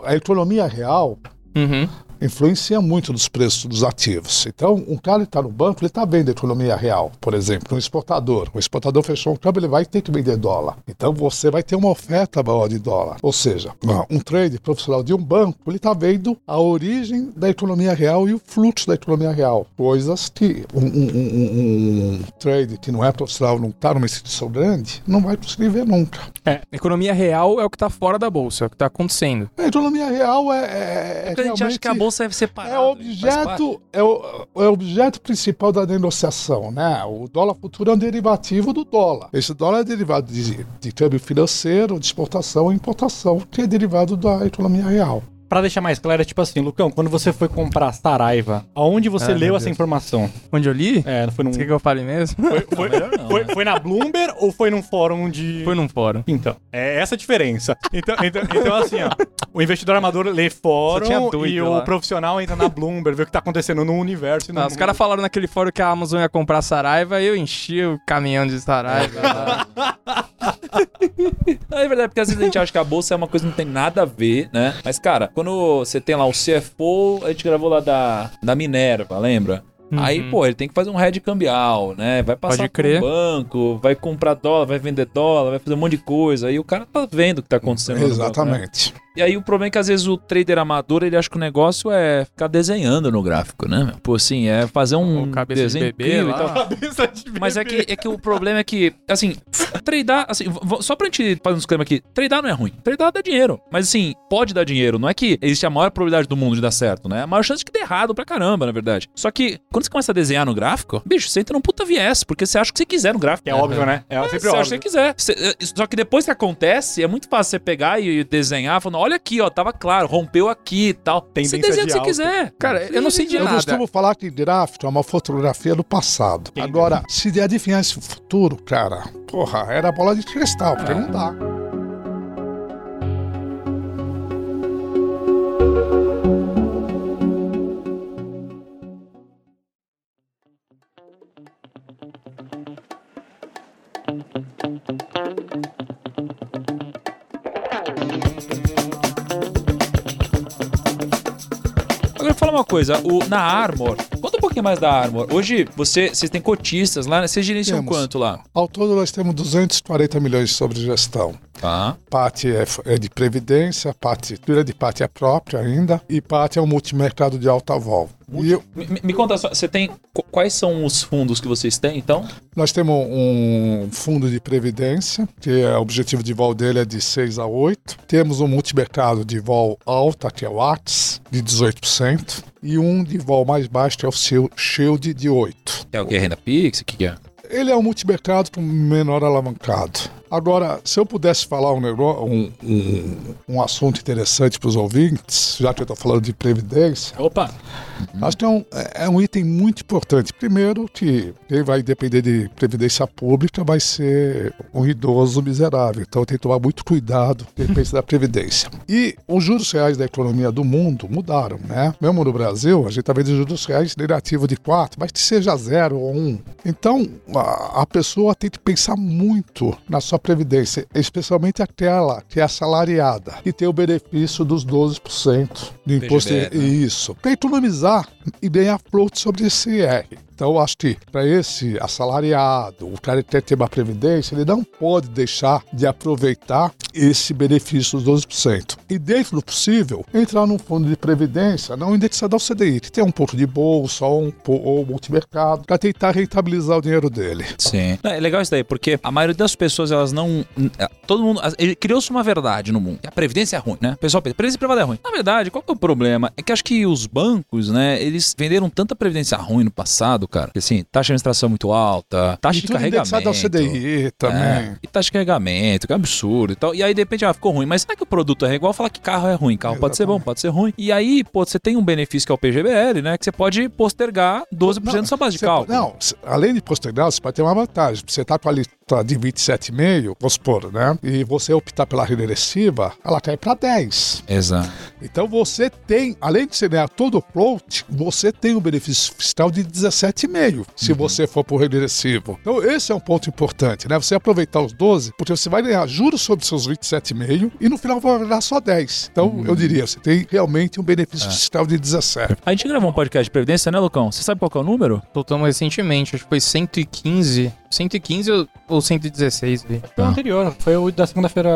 a economia real Uhum. Influencia muito nos preços dos ativos. Então, um cara que está no banco, ele está vendo a economia real. Por exemplo, um exportador. O exportador fechou um câmbio, ele vai ter que vender dólar. Então, você vai ter uma oferta maior de dólar. Ou seja, um trade profissional de um banco, ele está vendo a origem da economia real e o fluxo da economia real. Coisas que um, um- um- um trade que não é profissional, não está numa instituição grande, não vai conseguir ver nunca. Economia real é o que tá fora da bolsa, é o que tá acontecendo. A economia real é, é, é Porque a gente acha que a realmente- bolsa é separada. É o objeto, é o, é o objeto principal da negociação, né? O dólar futuro é um derivativo do dólar. Esse dólar é derivado de, de câmbio financeiro, de exportação e importação, que é derivado da economia real. Pra deixar mais claro, é tipo assim, Lucão, quando você foi comprar Saraiva, aonde você Ai, leu essa informação? Onde eu li? É, não foi num. Você quer que eu fale mesmo? Foi, melhor não, foi, né? foi na Bloomberg ou foi num fórum de. Foi num fórum. Então, é essa a diferença. Então, então, então assim, ó. O investidor amador lê fórum tinha doido e o lá. profissional entra na Bloomberg, vê o que tá acontecendo no universo e no Não, os caras falaram naquele fórum que a Amazon ia comprar Saraiva e eu enchi o caminhão de Saraiva. Não, é verdade, porque às vezes a gente acha que a bolsa é uma coisa que não tem nada a ver, né? Mas, cara, quando você tem lá o CFO, a gente gravou lá da, da Minerva, lembra? Aí, Uhum. pô, ele tem que fazer um hedge cambial, né? Vai passar Pode por crer. um banco, vai comprar dólar, vai vender dólar, vai fazer um monte de coisa. Aí o cara tá vendo o que tá acontecendo. no banco, né? E aí o problema é que às vezes o trader amador, ele acha que o negócio é ficar desenhando no gráfico, né? Pô, assim, é fazer um O cabeça de desenho bebê incrível e tal. Cabeça de Mas é que, é que o problema é que, assim, tradar, assim, só pra gente fazer um disclaimer aqui, tradar não é ruim. Tradar dá dinheiro. Mas assim, pode dar dinheiro. Não é que existe a maior probabilidade do mundo de dar certo, né? A maior chance de que dê errado pra caramba, na verdade. Só que, quando você começa a desenhar no gráfico, bicho, você entra num puta viés, porque você acha o que você quiser no gráfico. É óbvio, né? É É, sempre você acha o que óbvio. você quiser. Você- é, só que depois que acontece, é muito fácil você pegar e desenhar, falando, olha aqui, ó, tava claro, rompeu aqui e tal. você Tendência desenha o que você alta. quiser. Cara, eu não sei de Eu nada. costumo falar que draft é uma fotografia do passado. Entendi. Agora, se adivinhar esse futuro, cara, porra, era bola de cristal, porque não dá. Agora fala uma coisa, o, na Armor, conta um pouquinho mais da Armor. Hoje você, vocês têm cotistas lá, né? Vocês gerenciam Temos. quanto lá? Ao todo, nós temos 240 milhões sobre gestão. Tá. Parte é, é de previdência, parte, grande parte é própria ainda, e parte é um multimercado de alta vol. E eu- Me, me- conta só, você tem. qu- Quais são os fundos que vocês têm, então? nós temos um fundo de previdência, que é, o objetivo de vol dele é de 6 a 8. Temos um multimercado de vol alta, que é o ATS, de 18%. E um de vol mais baixo, que é o Shield, de 8%. É o que? Renda Pix? O que é? Ele é um multimercado com menor alavancado. Agora, se eu pudesse falar um, negócio, um, um, um assunto interessante para os ouvintes, já que eu estou falando de previdência, Opa! acho que é um, é um item muito importante. Primeiro, que quem vai depender de previdência pública vai ser um idoso miserável. Então tem que tomar muito cuidado quem pensa da previdência. E os juros reais da economia do mundo mudaram, né? Mesmo no Brasil, a gente está vendo juros reais negativos de 4, mas que seja 0 ou 1. Então, a, a pessoa tem que pensar muito na sua previdência, especialmente aquela que é assalariada, que tem o benefício dos 12% do imposto. PGBL, né? Isso. Para economizar e ganhar float sobre esse IR. Então, acho que para esse assalariado, o cara que ter uma previdência, ele não pode deixar de aproveitar esse benefício dos 12%. E dentro do possível, entrar num fundo de previdência não indexado ao CDI, que tem um pouco de bolsa ou um ou multimercado, para tentar rentabilizar o dinheiro dele. Sim. É legal isso daí, porque a maioria das pessoas, elas não. Todo mundo. Criou-se uma verdade no mundo. A previdência é ruim, né? O pessoal pensa, previdência privada é ruim. Na verdade, qual que é o problema? É que acho que os bancos, né, eles venderam tanta previdência ruim no passado, cara. Que assim, taxa de administração muito alta, taxa e de tudo indexado carregamento. ao CDI também. É, e taxa de carregamento, que é absurdo e tal. E aí, de repente, ah, ficou ruim. Mas será que o produto é igual falar que carro é ruim? Carro pode ser bom, Exatamente. pode ser ruim. E aí, pô, você tem um benefício que é o PGBL, né? Que você pode postergar 12% da sua base de cálculo. Não, além de postergar, você pode ter uma vantagem. Você está com a lista de 27,5, vamos supor, né? E você optar pela regressiva, ela cai para 10. Exato. Então você tem, além de você ganhar todo o float, você tem um benefício fiscal de 17,5 se Uhum. você for por regressivo. Então esse é um ponto importante, né? Você aproveitar os 12, porque você vai ganhar juros sobre seus 27,5 e no final vai ganhar só 10. Então Uhum. eu diria, você tem realmente um É. benefício fiscal de 17. A gente gravou um podcast de previdência, né, Lucão? Você sabe qual que é o número? Soltamos recentemente, acho que foi 115. 115 ou- ou 116, vi. Foi o anterior, foi o da segunda-feira.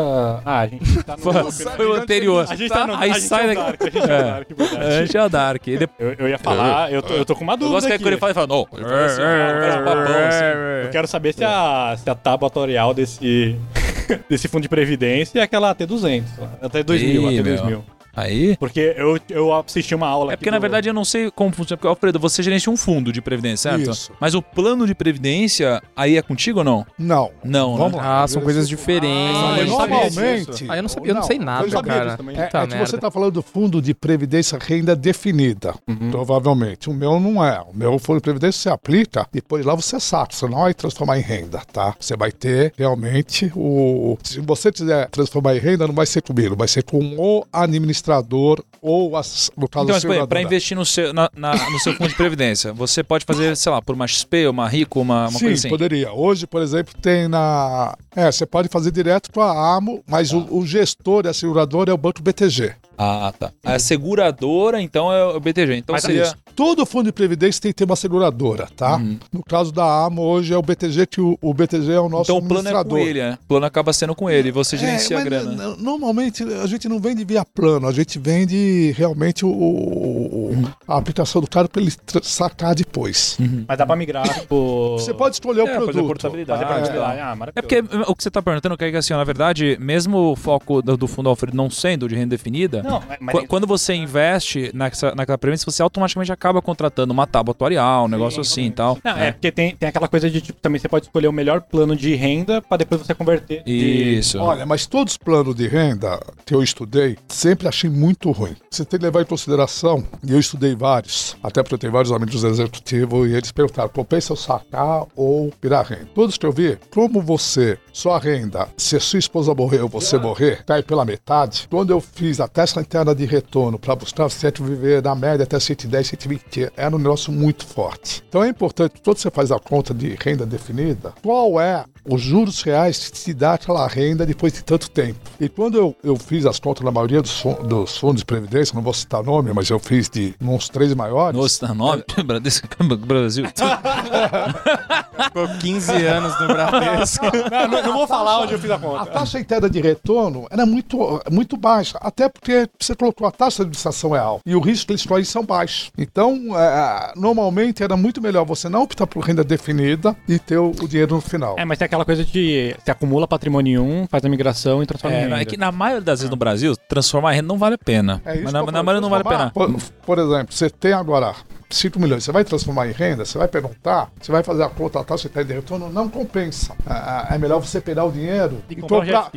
Ah, a gente tá no. Foi, foi o anterior. A gente tá no. Aí a gente sai é o daqui. Dark, a gente é o É. Dark, verdade. A gente é o Dark. Eu, eu ia falar, eu tô, eu tô com uma eu dúvida gosto que aqui. quando ele fala, fala, não. Assim, um papão, assim. Eu quero saber se a, se a tábua atuarial desse, desse fundo de previdência é aquela T200. lá. Até 2000, Ih, até meu. 2000. Aí. Porque eu, eu assisti uma aula É aqui porque, na do- verdade, eu não sei como funciona. Porque, Alfredo, você gerencia um fundo de previdência, certo? Isso. Mas o plano de previdência aí é contigo ou não? Não. Não, Vamos né? lá. Ah, são coisas diferentes. Ah, eu não sabia normalmente. disso. Ah, eu não sabia, eu não sei nada, sabia cara. É, é que você está falando do fundo de previdência renda definida, provavelmente. O meu não é. O meu fundo de previdência você aplica, depois lá você saca. Você não vai transformar em renda, tá? Você vai ter realmente o. Se você quiser transformar em renda, não vai ser comigo, vai ser com o administrador administrador ou, as, no caso, Então, a mas, por exemplo, para investir no seu, na- na- no seu fundo de previdência, você pode fazer, sei lá, por uma XP, uma Rico, uma, uma Sim, coisa assim. poderia. Hoje, por exemplo, tem na. É, você pode fazer direto com a AMO, mas o, o gestor e a seguradora é o Banco BTG. Ah, tá. A seguradora, então, é o BTG. Então Mas seria. Isso. Todo fundo de previdência tem que ter uma seguradora, tá? Uhum. No caso da AMO, hoje é o BTG, que o, o BTG é o nosso Então o plano é com ele, né? O plano acaba sendo com ele, e você É, gerencia a mas grana. Normalmente a gente não vende via plano, a gente vende realmente o, o- Uhum. a aplicação do cara para ele sacar depois. Mas dá pra migrar, tipo... Você pode escolher o É, fazer produto. portabilidade. Fazer Ah, portabilidade. é. Ah, É porque o que você tá perguntando, que é que assim, na verdade, mesmo o foco do, do fundo Alfredo não sendo de renda definida, Não, mas- mas- qu- quando você investe nessa, naquela premissa, você automaticamente acaba contratando uma tábua atuarial, um negócio assim e tal. Não, é porque tem, tem aquela coisa de, tipo, também você pode escolher o melhor plano de renda pra depois você converter. de- Isso. Olha, mas todos os planos de renda que eu estudei, sempre achei muito ruim. Você tem que levar em consideração, e eu estudei vários, até porque eu tenho vários amigos executivos, e eles perguntaram, compensa eu sacar ou virar renda? Todos que eu vi, como você, sua renda, se a sua esposa morrer ou você morrer, cai pela metade, quando eu fiz a taxa interna de retorno para buscar que viver na média até 110, 120, era um negócio muito forte. Então é importante, quando você faz a conta de renda definida, qual é os juros reais que te dá aquela renda depois de tanto tempo. E quando eu, eu fiz as contas na maioria dos fundos de previdência, não vou citar nome, mas eu fiz de uns três maiores. Nossa, tá nome? Bradesco Brasil. Ficou 15 anos no Bradesco. Não, não, não vou falar onde eu fiz a A conta. taxa interna de retorno era muito, muito baixa, até porque você colocou a taxa de administração é alta e o risco que eles correm são baixos. Então, é, normalmente era muito melhor você não optar por renda definida e ter o, o dinheiro no final. É, mas tem aquela coisa de você acumula patrimônio em um, faz a migração e transforma em É, renda. é que na maioria das vezes no Brasil, transformar em renda não vale a pena. É isso Mas na, eu na não vale a pena. Por, por exemplo, você tem agora 5 milhões, você vai transformar em renda, você vai perguntar, você vai fazer a conta, a taxa de retorno, não compensa. É, é melhor você pegar o dinheiro E e comprar comprar.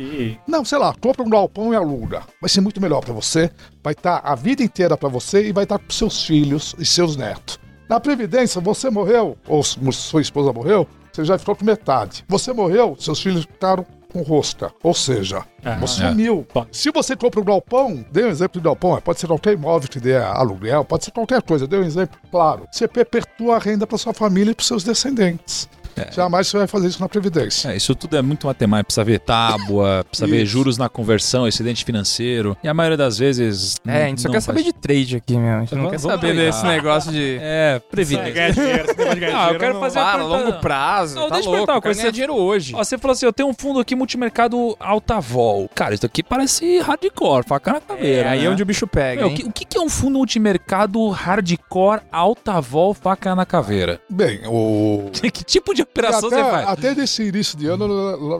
Não, sei lá, compra um galpão e aluga. Vai ser muito melhor para você, vai estar a vida inteira para você e vai estar com seus filhos e seus netos. Na Previdência, você morreu, ou sua esposa morreu, você já ficou com metade. Você morreu, seus filhos ficaram com rosca. Ou seja, Ah, você é. sumiu. Se você compra um galpão, dê um exemplo de galpão, pode ser qualquer imóvel que dê aluguel, pode ser qualquer coisa, dê um exemplo claro. Você perpetua a renda para sua família e para seus descendentes. Jamais você vai fazer isso na Previdência. É, isso tudo é muito matemática. Precisa ver tábua, precisa ver juros na conversão, excedente financeiro. E a maioria das vezes. É, a gente só não quer faz- saber de trade aqui, meu. A gente não Vamos- quer saber desse negócio de. É, Você previdência. ganha dinheiro, você ganhar Ah, eu dinheiro, quero não- fazer- Para, pergunta- longo prazo. Não, tá deixa eu louco. perguntar uma Eu quero coisa, ganhar você- dinheiro hoje. Ó, você falou assim: eu tenho um fundo aqui multimercado alta vol. Cara, isso aqui parece hardcore, faca na caveira. É, aí né? é onde o bicho pega, Meu, hein? o que, o que que é um fundo multimercado hardcore alta vol, faca na caveira? Bem, o. que tipo de operação até, você faz? até nesse início de ano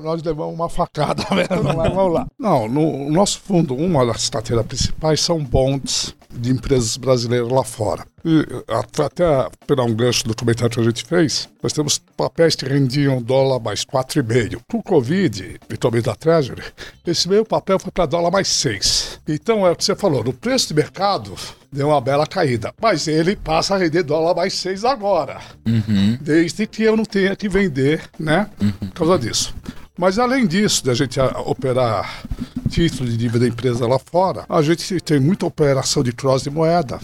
nós- levamos uma facada. né? Vamos lá, vamos lá. Não, no nosso fundo, uma das carteiras principais são bonds de empresas brasileiras lá fora. E até pegar um gancho do documentário que a gente fez, nós temos papéis que rendiam dólar mais 4,5. Com o Covid, principalmente da Treasury, esse meio papel foi para dólar mais 6. Então é o que você falou, no preço de mercado deu uma bela caída. Mas ele passa a render dólar mais 6 agora desde que eu não tenha que vender, né? Por causa disso. Mas além disso, da gente ah, operar título de dívida da empresa lá fora, a gente tem muita operação de cross de moeda,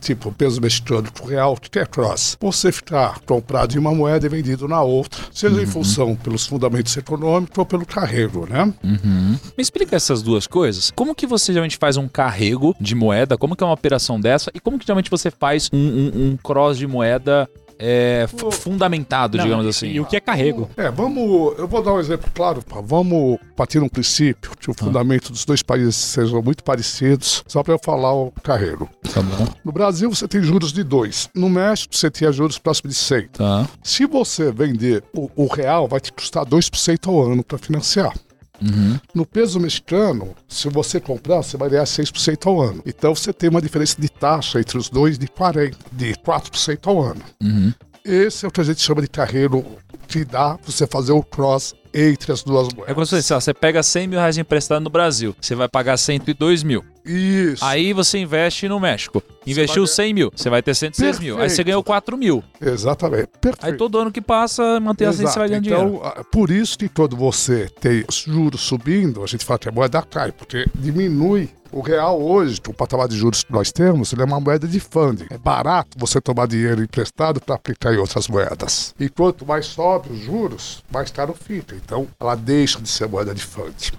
tipo peso mexicano com real, que é cross. Você ficar comprado em uma moeda e vendido na outra, seja em função pelos fundamentos econômicos ou pelo carrego, né? Me explica essas duas coisas. Como que você geralmente faz um carrego de moeda? Como que é uma operação dessa? E como que geralmente você faz um, um- um cross de moeda é, f- fundamentado, Não, digamos assim? E o que é carrego? É, vamos. Eu vou dar um exemplo claro. pá. Vamos partir um princípio que o fundamento dos dois países sejam muito parecidos, só para eu falar o carrego. Tá bom. No Brasil você tem juros de 2. No México você tinha juros próximos de 100. Tá. Se você vender o, o real, vai te custar 2% ao ano para financiar. Uhum. No peso mexicano, se você comprar, você vai ganhar 6% ao ano. Então você tem uma diferença de taxa entre os dois de 40, de 4% ao ano. Uhum. Esse é o que a gente chama de carreiro que dá você fazer o cross entre as duas moedas. É como se fosse, ó, você pega 100 mil reais emprestado no Brasil, você vai pagar 102 mil. Isso. Aí você investe no México. Investiu vai ter- 100 mil, você vai ter 106 mil. Aí você Perfeito. ganhou 4 mil. Exatamente. Perfeito. Aí todo ano que passa, mantém assim, você vai ganhando então, dinheiro. ah, por isso que quando você tem os juros subindo, a gente fala que a moeda cai, porque diminui. O real hoje, que o patamar de juros que nós temos, ele é uma moeda de funding. É barato você tomar dinheiro emprestado para aplicar em outras moedas. E quanto mais sobe os juros, mais caro fica. Então, ela deixa de ser moeda de funding.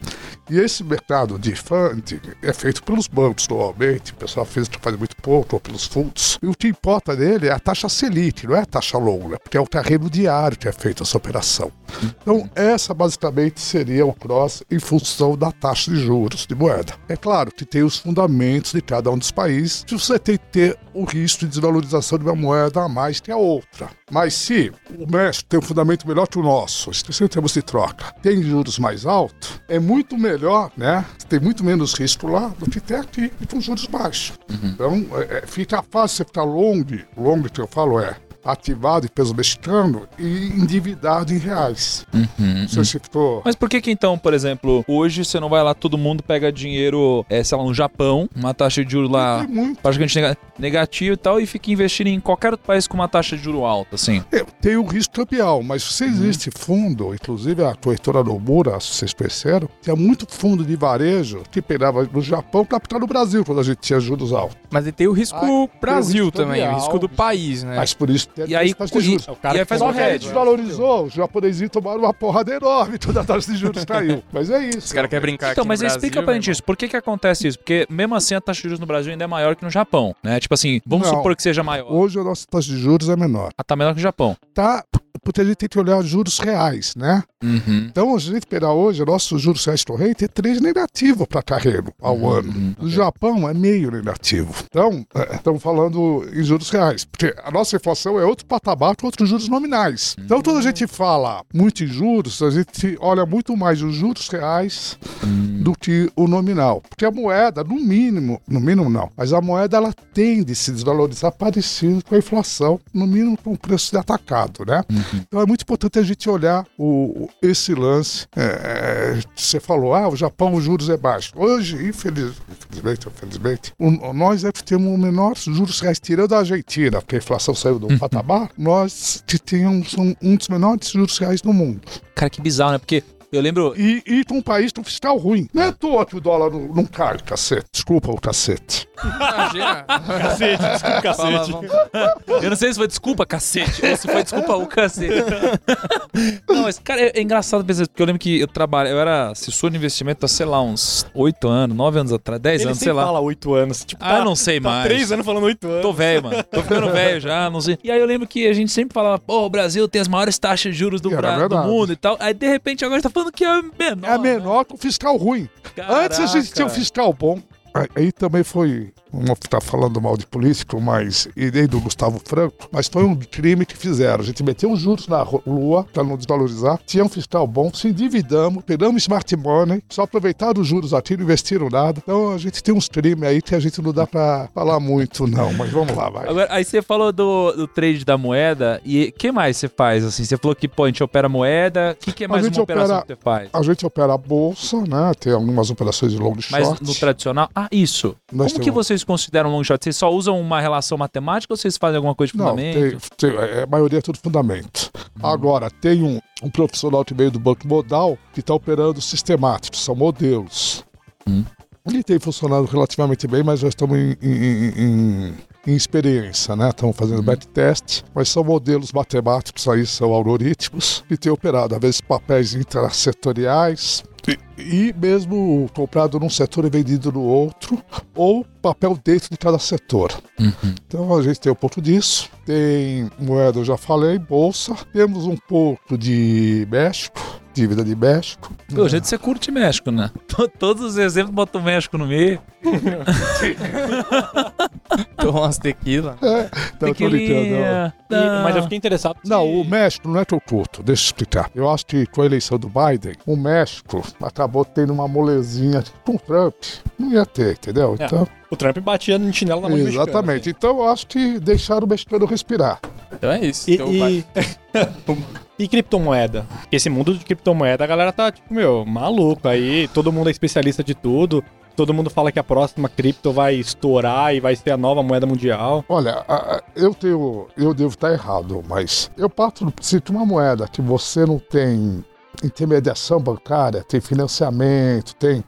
E esse mercado de funding é feito pelos bancos, normalmente. O pessoal físico faz muito pouco, ou pelos fundos. E o que importa nele é a taxa Selic, não é a taxa longa, porque é o terreno diário que é feita essa operação. Então, essa basicamente seria o cross em função da taxa de juros de moeda. É claro que tem os fundamentos de cada um dos países, que você tem que ter o risco de desvalorização de uma moeda a mais que a outra. Mas se o México tem um fundamento melhor que o nosso, esqueci em termos de troca, tem juros mais altos, é muito melhor, né? Tem muito menos risco lá do que tem aqui, e com juros baixos. Então, é, é, fica fácil você ficar long, long que eu falo é ativado em peso mexicano e endividado em reais. Não sei se ficou. Mas por que que então, por exemplo, hoje você não vai lá, todo mundo pega dinheiro, é, sei lá, no Japão, uma taxa de juros lá praticamente nega- negativa e tal, e fica investindo em qualquer outro país com uma taxa de juro alta, assim. É, tem o risco cambial, mas se existe fundo, inclusive a corretora Nomura, se vocês conheceram, tinha muito fundo de varejo que pegava no Japão para aplicar no Brasil quando a gente tinha juros altos. Mas ele tem o risco tem o Brasil risco também, o cambial. risco do país, né? Mas por isso E aí, taxa de juros. e, cara e aí faz um hedge. desvalorizou, os japonesinhos tomaram uma porrada enorme, toda a taxa de juros caiu. Mas é isso. Os caras querem brincar Então, aqui mas no explica Brasil, pra meu gente isso. Por que que acontece isso? Porque mesmo assim a taxa de juros no Brasil ainda é maior que no Japão, né? Tipo assim, vamos Não. supor que seja maior. Hoje a nossa taxa de juros é menor. Ah, tá menor que o Japão. Tá? Porque a gente tem que olhar os juros reais, né? Uhum. Então, se a gente pegar hoje, o nosso juros reais corrente é 3 negativo para carreiro ao ano. No Japão é meio negativo. Então, é, estamos falando em juros reais. Porque a nossa inflação é outro patamar com outros juros nominais. Então, quando a gente fala muito em juros, a gente olha muito mais os juros reais do que o nominal. Porque a moeda, no mínimo, no mínimo não, mas a moeda ela tende a se desvalorizar parecido com a inflação, no mínimo com o preço de atacado, né? Então é muito importante a gente olhar o, esse lance. É, é, você falou, ah, o Japão os juros é baixo. Hoje, infeliz, infelizmente, infelizmente, o- nós é que temos o menor juros reais, tirando a Argentina, porque a inflação saiu do patamar, nós temos um, um dos menores juros reais do mundo. Cara, que bizarro, né? Porque eu lembro. E, e com um país com fiscal ruim. Não é à toa que o dólar não, não cai, cacete. Desculpa o cacete. Imagina. Cacete, desculpa, cacete. Eu não sei se foi desculpa, cacete, ou se foi desculpa o cacete. Não, mas, cara, é, é engraçado pensar, porque eu lembro que eu trabalho, eu era assessor de investimento há, sei lá, uns 8 anos, 9 anos atrás, 10 Ele anos, sei lá. fala oito anos. Tipo, Ah, eu não sei tá mais. três anos falando oito anos. Tô velho, mano. Tô ficando velho já, não sei. E aí eu lembro que a gente sempre falava, pô, o Brasil tem as maiores taxas de juros do, E Bra- do mundo e tal. Aí de repente agora tá falando que é menor. É menor que o fiscal ruim. Antes a gente tinha um fiscal bom. Aí- também foi. Não tá falando mal de político, mas. E nem do Gustavo Franco, mas foi um crime que fizeram. A gente meteu os juros na lua para não desvalorizar. Tinha um fiscal bom, se endividamos, pegamos smart money, só aproveitaram os juros aqui, não investiram nada. Então a gente tem uns crimes aí que a gente não dá para falar muito, não. Mas vamos lá, vai. Agora, aí você falou do, do trade da moeda e o que mais você faz, assim? Você falou que, pô, a gente opera moeda. O que, que é mais uma operação opera- que você faz? A gente opera a bolsa, né? Tem algumas operações de long Mas short. no tradicional. Ah, isso. Nós Como que temos- vocês consideram long shot? Vocês só usam uma relação matemática ou vocês fazem alguma coisa de fundamento? tem, tem- é, a maioria é tudo fundamento. Agora, tem um, um profissional que veio do Banco Modal que está operando sistemáticos, são modelos. Hum. Ele tem funcionado relativamente bem, mas já estamos em, em- em- em- experiência, né? Estamos fazendo backtest, mas são modelos matemáticos aí, são algoritmos, que têm operado, às vezes, papéis intrasetoriais, e, e mesmo comprado num setor e vendido no outro, ou papel dentro de cada setor. Uhum. Então a gente tem um pouco disso. Tem moeda, eu já falei, bolsa. Temos um pouco de México, dívida de México. Pelo jeito você curte México, né? To- Todos os exemplos botam o México no meio. Tomar umas tequila. Não, tô brincando. E- mas eu fiquei interessado. Não, o México não é que eu curto, deixa eu explicar. Eu acho que com a eleição do Biden, o México acabou tendo uma molezinha com o Trump. Não ia ter, entendeu? É, Então, O Trump batia no chinelo na mão do mexicano, exatamente. assim. Então eu acho que deixaram o mexicano respirar. Então é isso. E, Então e... e criptomoeda? Esse mundo de criptomoeda, a galera tá, tipo, meu, maluco. Aí todo mundo é especialista de tudo. Todo mundo fala que a próxima cripto vai estourar e vai ser a nova moeda mundial. Olha, eu tenho. Eu devo estar errado, mas eu parto princípio que uma moeda que você não tem intermediação bancária, tem financiamento, tem.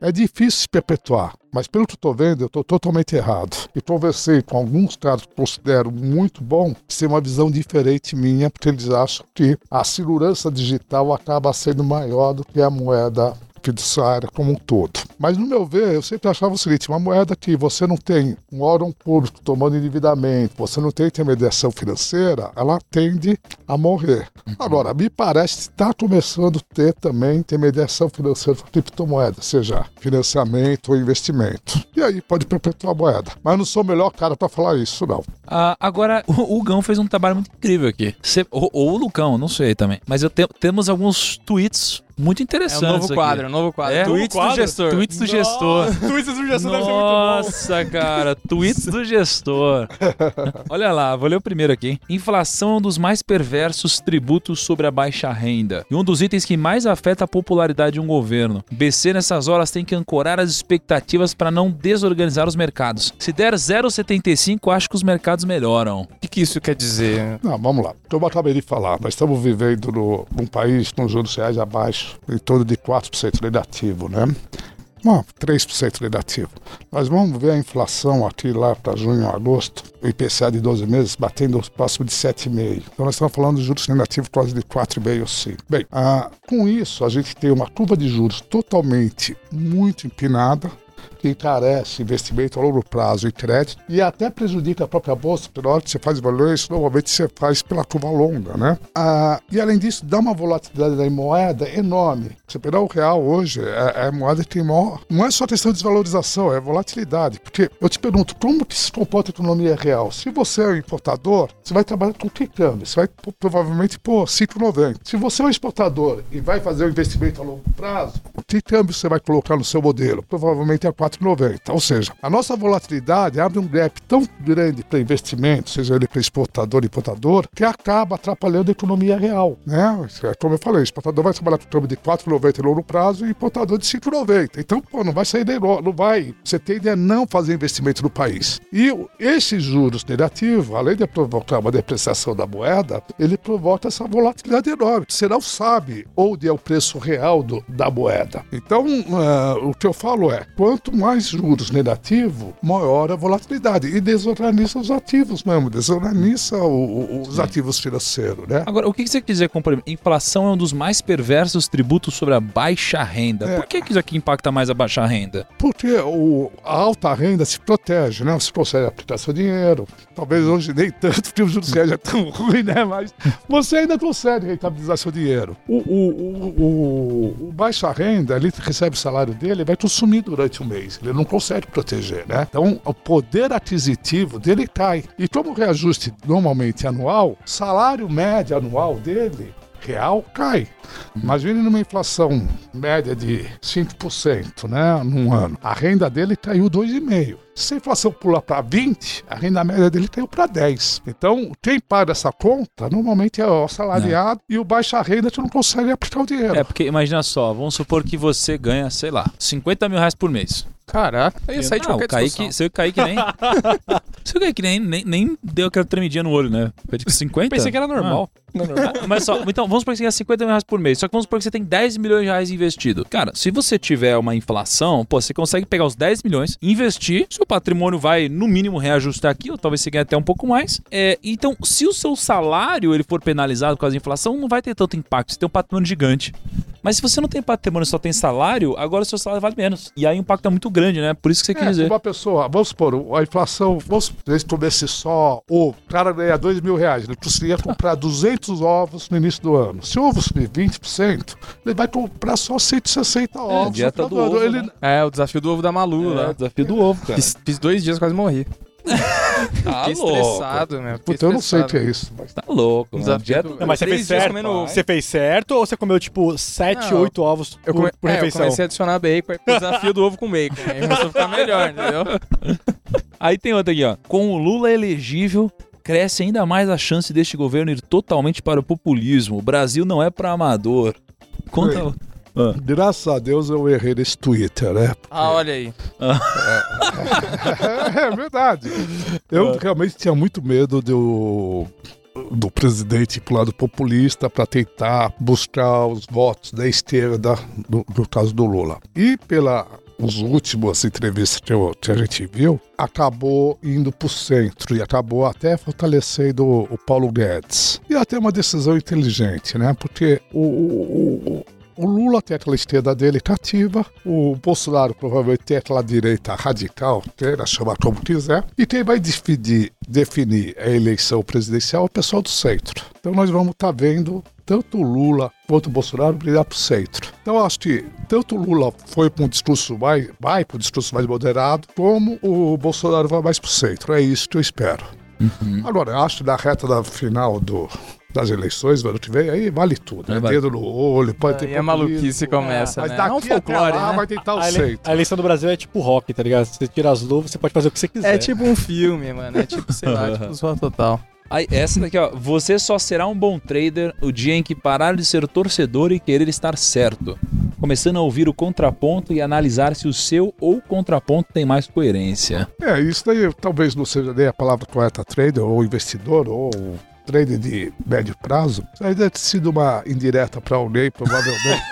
É difícil se perpetuar. Mas pelo que estou vendo, eu estou totalmente errado. E conversei com alguns caras que considero muito bom, que têm uma visão diferente minha, porque eles acham que a segurança digital acaba sendo maior do que a moeda fiduciária como um todo. Mas, no meu ver, eu sempre achava o seguinte: uma moeda que você não tem um órgão público tomando endividamento, você não tem intermediação financeira, ela tende a morrer. Agora, me parece que está começando a ter também intermediação financeira com criptomoeda, seja financiamento ou investimento. E aí pode perpetuar a moeda. Mas não sou o melhor cara para falar isso, não. Ah, agora, o, o Gão fez um trabalho muito incrível aqui. Cê- ou, ou o Lucão, não sei também. Mas eu te- temos alguns tweets muito É interessantes. um novo quadro, é um novo quadro. É? Tweets do gestor. Tweets do gestor. Tweets do gestor Nossa, cara, tweets do gestor. Olha lá, vou ler o primeiro aqui. hein? Inflação é um dos mais perversos tributos sobre a baixa renda e um dos itens que mais afeta a popularidade de um governo. BC nessas horas tem que ancorar as expectativas para não desorganizar os mercados. Se der 0,75, acho que os mercados melhoram. O que, que isso quer dizer? Não, vamos lá. Como eu acabei de falar, nós estamos vivendo no, num país com juros reais abaixo, em torno de 4% negativo, né? Não, 3% negativo. Nós vamos ver a inflação aqui lá para junho, agosto, o IPCA de 12 meses batendo próximo de 7,5. Então nós estamos falando de juros negativos quase de 4,5 ou 5. Bem, ah, com isso a gente tem uma curva de juros totalmente muito empinada, que encarece investimento a longo prazo e crédito e até prejudica a própria bolsa, pela hora que você faz valores, normalmente você faz pela curva longa, né? Ah, e além disso, dá uma volatilidade da moeda enorme. Você pegar o real hoje, é, é a moeda que tem maior. Não é só questão de desvalorização, é volatilidade. Porque eu te pergunto, como que se comporta a economia real? Se você é um importador, você vai trabalhar com que câmbio? Você vai provavelmente pôr 5,90. Se você é um exportador e vai fazer um investimento a longo prazo, que câmbio você vai colocar no seu modelo? Provavelmente é 4,90. Ou seja, a nossa volatilidade abre um gap tão grande para investimento, seja ele para exportador e importador, que acaba atrapalhando a economia real. Né? É Como eu falei, o exportador vai trabalhar com câmbio de 4,90 em longo prazo e importador de 5,90. Então, pô, não vai sair negócio, não vai. Você tende a não fazer investimento no país. E esses juros negativos, além de provocar uma depreciação da moeda, ele provoca essa volatilidade enorme. Você não sabe onde é o preço real do- da moeda. Então, ah, o que eu falo é, quanto mais juros negativos, maior a volatilidade. E desorganiza os ativos mesmo, desorganiza o- o- os ativos financeiros, né? Agora, o que você quer dizer com inflação é um dos mais perversos tributos sobre a baixa renda? É. Por que, isso aqui impacta mais a baixa renda? Porque o, a alta renda se protege, né? Você consegue aplicar seu dinheiro. Talvez hoje nem tanto, porque o juros é tão ruim, né? Mas você ainda consegue rentabilizar seu dinheiro. O, o, o, o, o baixa renda, ele recebe o salário dele, vai consumir durante o mês. Ele não consegue proteger, né? Então, o poder aquisitivo dele cai. E como o reajuste normalmente anual, salário médio anual dele real cai. Imagine numa inflação média de 5%, né, num ano. A renda dele caiu 2,5%. Se a inflação pula para 20, a renda média dele caiu para 10. Então, quem paga essa conta normalmente é o assalariado e o baixa renda que não consegue aplicar o dinheiro. É, porque imagina só, vamos supor que você ganha, sei lá, 50 mil reais por mês. Caraca, eu ia sair de Não, qualquer o Kaique, discussão. seu Kaique nem. seu Kaique nem, nem, nem deu aquela tremidinha no olho, né? Foi de 50? Pensei que era normal. Não é normal? Ah, Mas só, então, vamos supor que você ganha 50 mil reais por mês. Só que vamos supor que você tem 10 milhões de reais investido. Cara, se você tiver uma inflação, pô, você consegue pegar os 10 milhões, investir, seu patrimônio vai, no mínimo, reajustar aqui, ou talvez você ganhe até um pouco mais. É, então, se o seu salário ele for penalizado causa da inflação, não vai ter tanto impacto. Você tem um patrimônio gigante. Mas se você não tem patrimônio só tem salário, agora o seu salário vale menos. E aí o impacto é muito grande, né? Por isso que você É, dizer. uma pessoa, vamos supor, a inflação, vamos supor, se comesse só, o cara ganha 2 mil reais, ele conseguia comprar 200 ovos no início do ano. Se o ovo subir 20%, ele vai comprar só 160 ovos. dieta do Ele- ovo, ele, né? É, o desafio do ovo da Malu, É, né? o desafio do ovo, cara. Fiz, fiz dois dias, quase morri. Tá louco. estressado, meu. Puta, eu não sei o que é isso. Mas... Tá louco. mano. Desafio Dieta- Não, mas você fez certo. comendo. Você fez certo ou você comeu, tipo, 7, Não, 8 ovos Eu, por, come... por é, eu refeição? comecei a adicionar bacon, o desafio do ovo com bacon. Aí começou a ficar melhor, entendeu? Aí tem outra aqui, ó. Com o Lula elegível, cresce ainda mais a chance deste governo ir totalmente para o populismo. O Brasil não é para amador. Conta. Ah. Graças a Deus eu errei nesse Twitter, né? Ah, olha aí. é verdade. Eu realmente tinha muito medo do, do presidente ir pro lado populista para tentar buscar os votos da esquerda, no, no caso do Lula. E pela os últimos entrevistas que, eu- que a gente viu, acabou indo para o centro e acabou até fortalecendo o, o Paulo Guedes. E até uma decisão inteligente, né? Porque o, o- o- Lula tem aquela esquerda dele cativa, o Bolsonaro provavelmente tem aquela direita radical, queira chamar como quiser, e quem vai definir, definir a eleição presidencial é o pessoal do centro. Então nós vamos estar vendo tanto o Lula quanto o Bolsonaro brilhar para o centro. Então eu acho que tanto o Lula foi para um discurso mais, vai para um discurso mais moderado, como o Bolsonaro vai mais para o centro. É isso que eu espero. Agora, eu acho que na reta da final do, das eleições, do ano que vem, aí vale tudo. Né? Dedo no olho, pode ter Aí a maluquice populismo. começa, Mas né? daqui É um folclore, até lá né? vai tentar o centro. a eleição do Brasil é tipo rock, tá ligado? Você tira as luvas, você pode fazer o que você quiser. É tipo um filme, mano. É tipo, sei lá, tipo Zorra Total. Aí, essa daqui, ó. Você só será um bom trader o dia em que parar de ser torcedor e querer estar certo. Começando a ouvir o contraponto e analisar se o seu ou o contraponto tem mais coerência. É, isso daí talvez não seja nem a palavra correta trader, ou investidor, ou trader de médio prazo. Isso aí deve ter sido uma indireta para alguém, provavelmente.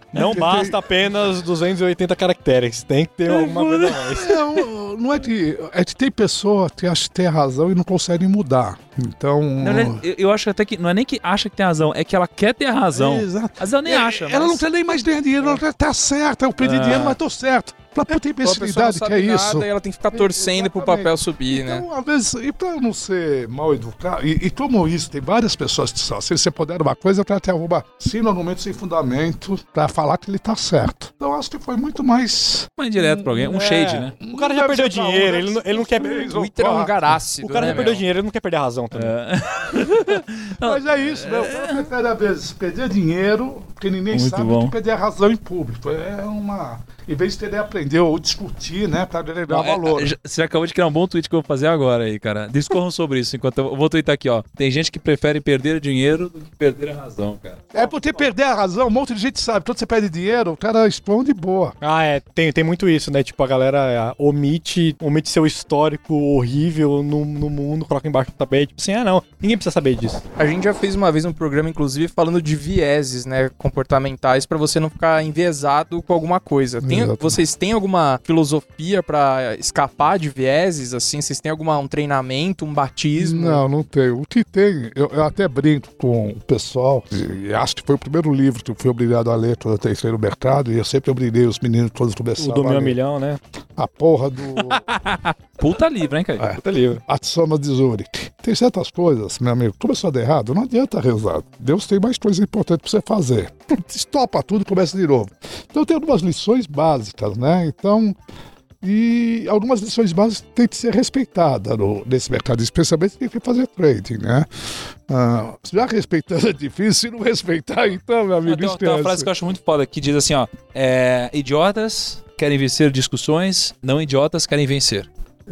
Não basta apenas 280 caracteres, tem que ter alguma coisa a mais. não, não é que. É que tem pessoa que acha que tem razão e não consegue mudar. Então. Na verdade, eu, eu acho até que não é nem que acha que tem razão, é que ela quer ter razão. É, exato. Às vezes ela nem É, acha. Ela mas- não quer nem mais ganhar dinheiro, ela quer tá certa. Eu perdi Ah. dinheiro, mas tô certo. Pra puta imbecilidade que é isso. nada e ela tem que ficar torcendo pro Exatamente. papel subir, né? Então, às vezes, e pra eu não ser mal educado, e, e como isso, tem várias pessoas que são, se você puder uma coisa, pra ter arrumar sim argumento sem fundamento pra falar que ele tá certo. Então acho que foi muito mais. Uma indireta pra alguém, um É. shade, né? O cara já perdeu um, dinheiro, ele não, ele não quer. Twitter é um quatro. lugar ácido, O cara né, já perdeu meu? dinheiro, ele não quer perder a razão também. Mas é isso, meu. Prefere, às vezes, perder dinheiro, porque ninguém Muito sabe, bom. que perder a razão em público. É uma. Em vez de ter aprender ou discutir, né, pra agregar Não, é- valor. é, você acabou de criar um bom tweet que eu vou fazer agora aí, cara. Discorram sobre isso enquanto eu, vou twittar aqui, ó. Tem gente que prefere perder dinheiro do que perder a razão, cara. É porque perder a razão, um monte de gente sabe. Quando você perde dinheiro, o cara responde boa. Ah, é, tem, tem muito isso, né? Tipo, a galera ah, omite, omite seu histórico horrível no, no mundo, coloca embaixo do tapete. Tipo assim, ah, não, ninguém precisa saber disso. A gente já fez uma vez um programa, inclusive, falando de vieses, né, comportamentais, pra você não ficar enviesado com alguma coisa. Tem- Exatamente. vocês têm alguma filosofia pra escapar de vieses, assim? Vocês têm alguma um treinamento, um batismo? Não, não tenho. O que tem, eu, eu até brinco com o pessoal, e acho que foi o primeiro livro que eu fui obrigado a ler quando eu entrei no mercado, e eu sempre obriguei os meninos todos O começavam do a meu milhão, né? A porra do Puta livre, hein, cara? É. Puta livro. A Soma de Zurich. Tem certas coisas, meu amigo, começou a dar errado, não adianta rezar. Deus tem mais coisas importantes pra você fazer. Estopa tudo e começa de novo. Então tem algumas lições básicas, né? Então... E algumas lições básicas têm que ser respeitadas no- nesse mercado, especialmente quem quer fazer trading, né? Ah, já respeitando é difícil, se não respeitar, então, meu Ah, amigo, tem, uma- tem uma frase que eu acho muito foda que diz assim, ó. É, idiotas querem vencer discussões, não idiotas querem vencer.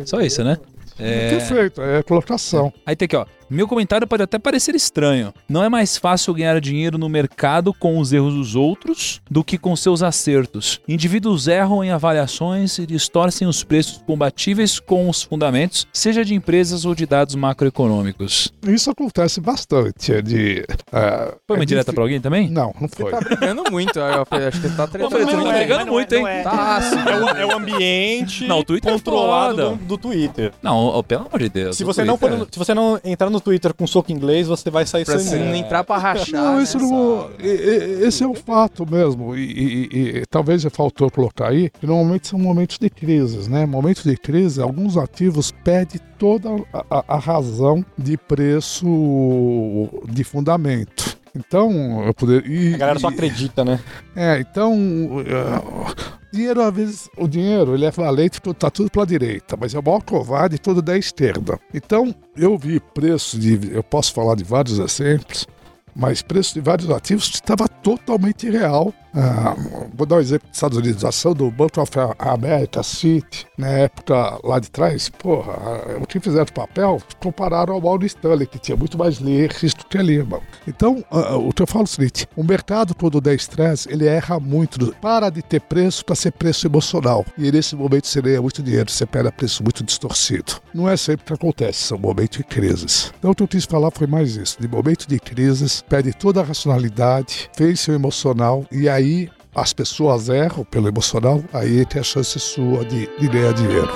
Só isso, né? É, Perfeito, é colocação. Aí tem aqui, ó. Meu comentário pode até parecer estranho. Não é mais fácil ganhar dinheiro no mercado com os erros dos outros do que com seus acertos. Indivíduos erram em avaliações e distorcem os preços combatíveis com os fundamentos, seja de empresas ou de dados macroeconômicos. Isso acontece bastante. É de, ah, Foi uma é indireta difí- pra alguém também? Não, não foi. Tá brigando muito, eu acho que ele tá tretando. Muito. tá brigando muito, hein? Tá ácido. É o, é o ambiente Não, o Twitter é controlado foda. do, do Twitter. Não, pelo amor de Deus. Se você, não for se você não entrar no Twitter com soco inglês, você vai sair Pra você entrar pra rachar. Não, né? isso não. e- e- Esse é o fato mesmo. E, e- e- e talvez já faltou colocar aí, que normalmente são momentos de crises, né? Momentos de crise, alguns ativos perdem toda a, a- a razão de preço de fundamento. Então, eu poderia. A galera só acredita, né? É, então. eh, Dinheiro, às vezes, o dinheiro, ele é valente tá tudo pra direita, mas é o maior covarde todo da esquerda. Então, eu vi preço de, eu posso falar de vários exemplos, mas preço de vários ativos estava totalmente irreal ah, vou dar um exemplo dos Estados Unidos, a ação do Banco of America, City, na época lá de trás, porra, o que fizeram de papel compararam ao Morgan Stanley, que tinha muito mais risco que a Lehman. Então, uh, o que eu falo é o seguinte, o mercado quando der estresse, ele erra muito, para de ter preço para ser preço emocional, e nesse momento você ganha muito dinheiro, você pega preço muito distorcido. Não é sempre que acontece, são momentos de crises. Então, o que eu quis falar foi mais isso, de momentos de crises, perde toda a racionalidade, vence o emocional, e aí aí as pessoas erram pelo emocional, aí tem a chance sua de, de ganhar dinheiro.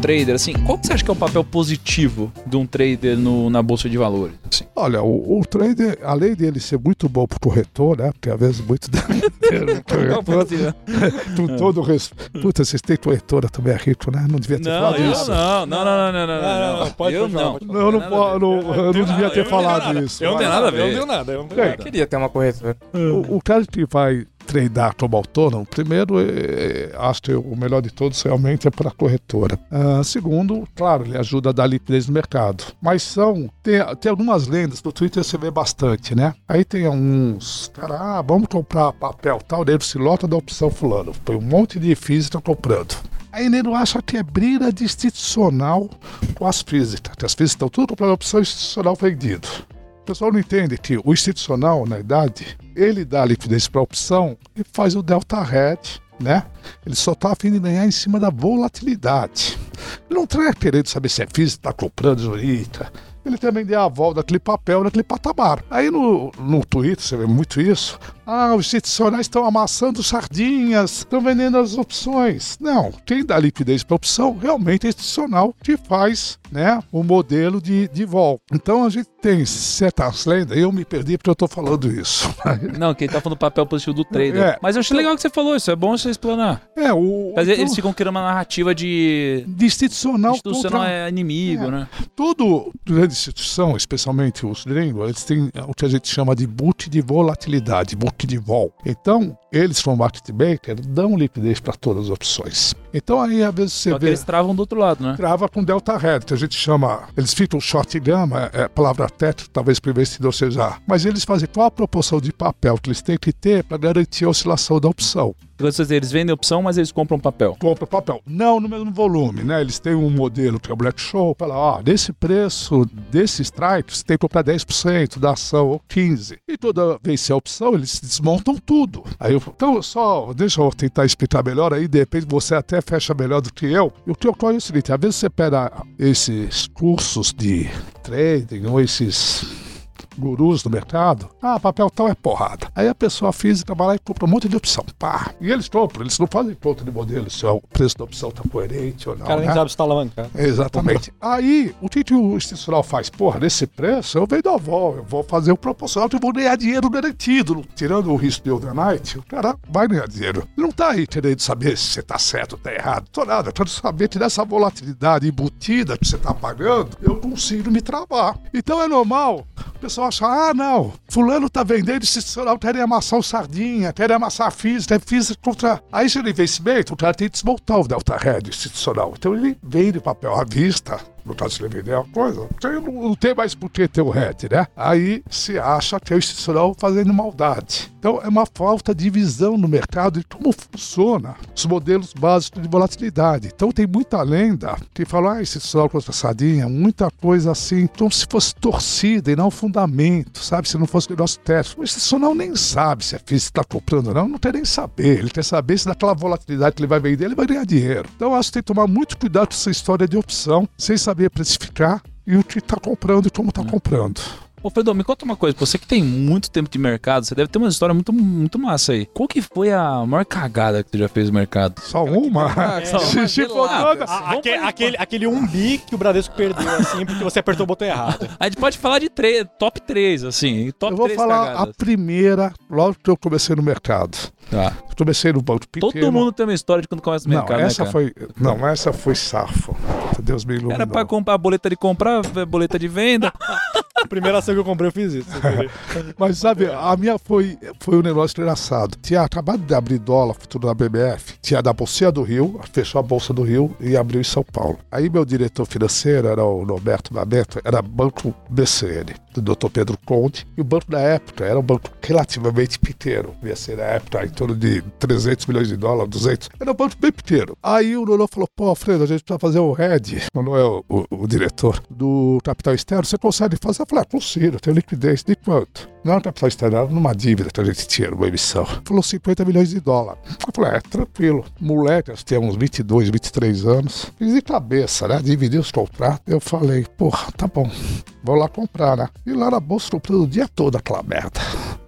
Trader, assim, qual que você acha que é o papel positivo de um trader no, na bolsa de valores? Assim? Olha, o, o, trader, além dele ser muito bom para o corretor, né? Porque às vezes muito com todo o respeito. Puta, vocês têm corretora também é rico, né? Não devia ter não, falado eu isso. Não, não, não, não, não, não, não. Pode, eu não. Não, eu não, não, eu não devia ter falado isso. Eu não tenho nada a ver. Eu não tenho nada. Eu não tenho nada. queria ter uma corretora. O, o cara que vai treinar como autônomo, primeiro, é, acho que o melhor de todos realmente é para a corretora. Uh, segundo, claro, ele ajuda a dar liquidez no mercado. Mas são, tem, tem algumas lendas, no Twitter você vê bastante, né? Aí tem uns, cara, ah, vamos comprar papel tal, dele se lota da opção fulano. Foi um monte de física comprando. Aí ele acha que é briga de institucional com as físicas. As físicas estão tudo comprando opção institucional vendido. O pessoal não entende que o institucional, na idade, ele dá liquidez para a opção e faz o delta hedge, né? Ele só está afim de ganhar em cima da volatilidade. Ele não está querendo saber se é físico, está comprando jurista. Ele também deu a volta daquele papel, daquele patamar. Aí no, no Twitter, você vê muito isso. Ah, os institucionais estão amassando sardinhas, estão vendendo as opções. Não, quem dá liquidez para a opção realmente é institucional que faz né, o modelo de, de vol. Então a gente tem certas lendas, eu me perdi porque eu estou falando isso. Não, quem está falando do papel positivo do trader. É, Mas eu achei legal que você falou isso, é bom você explanar. É, o. Mas então, eles ficam criando uma narrativa de. De institucional. Institucional contra... é inimigo, é. né? Todo grande instituição, especialmente os gringos, eles têm o que a gente chama de boot de volatilidade, boot de vol. Então, eles, como market maker, dão liquidez para todas as opções. Então, aí, às vezes, você Só vê... eles travam do outro lado, né? Trava com delta red, que a gente chama... Eles ficam short gama, é, palavra tétrica, talvez para o investidor seja... Mas eles fazem qual a proporção de papel que eles têm que ter para garantir a oscilação da opção. Eles vendem opção, mas eles compram papel. Compram papel. Não no mesmo volume, né? Eles têm um modelo que é o Black Show, fala, ó, desse preço, desse strike, você tem que comprar 10% da ação ou 15%. E toda vez que é opção, eles desmontam tudo. Aí eu, então, só, deixa eu tentar explicar melhor aí, de repente você até fecha melhor do que eu. E o que ocorre é o seguinte, às vezes você pega esses cursos de trading ou esses gurus do mercado. Ah, papel tal é porrada. Aí a pessoa física vai lá e compra um monte de opção. Pá. E eles compram, eles não fazem conta de modelo se o preço da opção está coerente ou não. O cara né? nem sabe se está alavancado. Exatamente. Aí, o que, que o institucional faz? Porra, nesse preço eu vendo a vol, eu vou fazer o proporcional e vou ganhar dinheiro garantido. Tirando o risco de overnight, o cara vai ganhar dinheiro. Ele não está aí querendo saber se você está certo ou está errado. Tô nada, eu quero saber que nessa volatilidade embutida que você está pagando, eu consigo me travar. Então é normal. O pessoal acha, ah, não, fulano tá vendendo institucional, o sardinha, a física, é física contra... Aí se ele investimento, o cara tem que desmontar o Delta Red institucional. Então ele vende papel à vista, no caso de ele vender uma coisa, não, não tem mais por que ter o RED, né? Aí se acha que é o institucional fazendo maldade. Então é uma falta de visão no mercado de como funciona os modelos básicos de volatilidade. Então tem muita lenda que fala, ah, institucional contra sardinha, muita coisa assim, como se fosse torcida e não fundamento, sabe? Se não fosse o nosso teste. O institucional nem sabe se é físico está comprando ou não, não tem nem saber. Ele quer saber se daquela volatilidade que ele vai vender, ele vai ganhar dinheiro. Então acho que tem que tomar muito cuidado com essa história de opção, sem saber precificar e o que está comprando e como está comprando. Ô, Fredo, me conta uma coisa. Você que tem muito tempo de mercado, você deve ter uma história muito, muito massa aí. Qual que foi a maior cagada que você já fez no mercado? Só uma? Ah, só uma se for gelada, toda-. A- aque- aquele, aquele um bi que o Bradesco perdeu, assim, porque você apertou o botão errado. A gente pode falar de três, top 3, assim. Top Eu vou 3 falar cagadas. a primeira, logo que eu comecei no mercado. Tá. Eu comecei no banco pequeno. Todo mundo tem uma história de quando começa no Não, mercado, essa né, cara? foi. Não, essa foi safo. Deus me iluminou. Era pra comprar a boleta de comprar, boleta de venda. Primeira ação que eu comprei, eu fiz isso. Mas sabe, a minha foi, foi um negócio engraçado. Tinha acabado de abrir dólar futuro na BBF, tinha da Bolsa do Rio, fechou a Bolsa do Rio e abriu em São Paulo. Aí meu diretor financeiro era o Roberto Babeto, era Banco BCN, do Dr. Pedro Conde, e o banco da época era um banco relativamente pequeno. BCN na época, em torno de 300 milhões de dólares, 200. Era um banco bem pequeno. Aí o Lolo falou, pô, Alfredo, a gente precisa fazer o head, não é o, diretor, do capital externo, você consegue fazer? Eu falei, ah, consigo, tenho liquidez. De quanto? Não era capital externo, era numa dívida que a gente tinha, numa emissão. Falou 50 milhões de dólares. Eu falei, é, tranquilo. Moleque, tinha uns 22, 23 anos. Fiz de cabeça, né? Dividi os contratos. Eu falei, porra, tá bom. Vou lá comprar, né? E lá na bolsa comprando o dia todo aquela merda.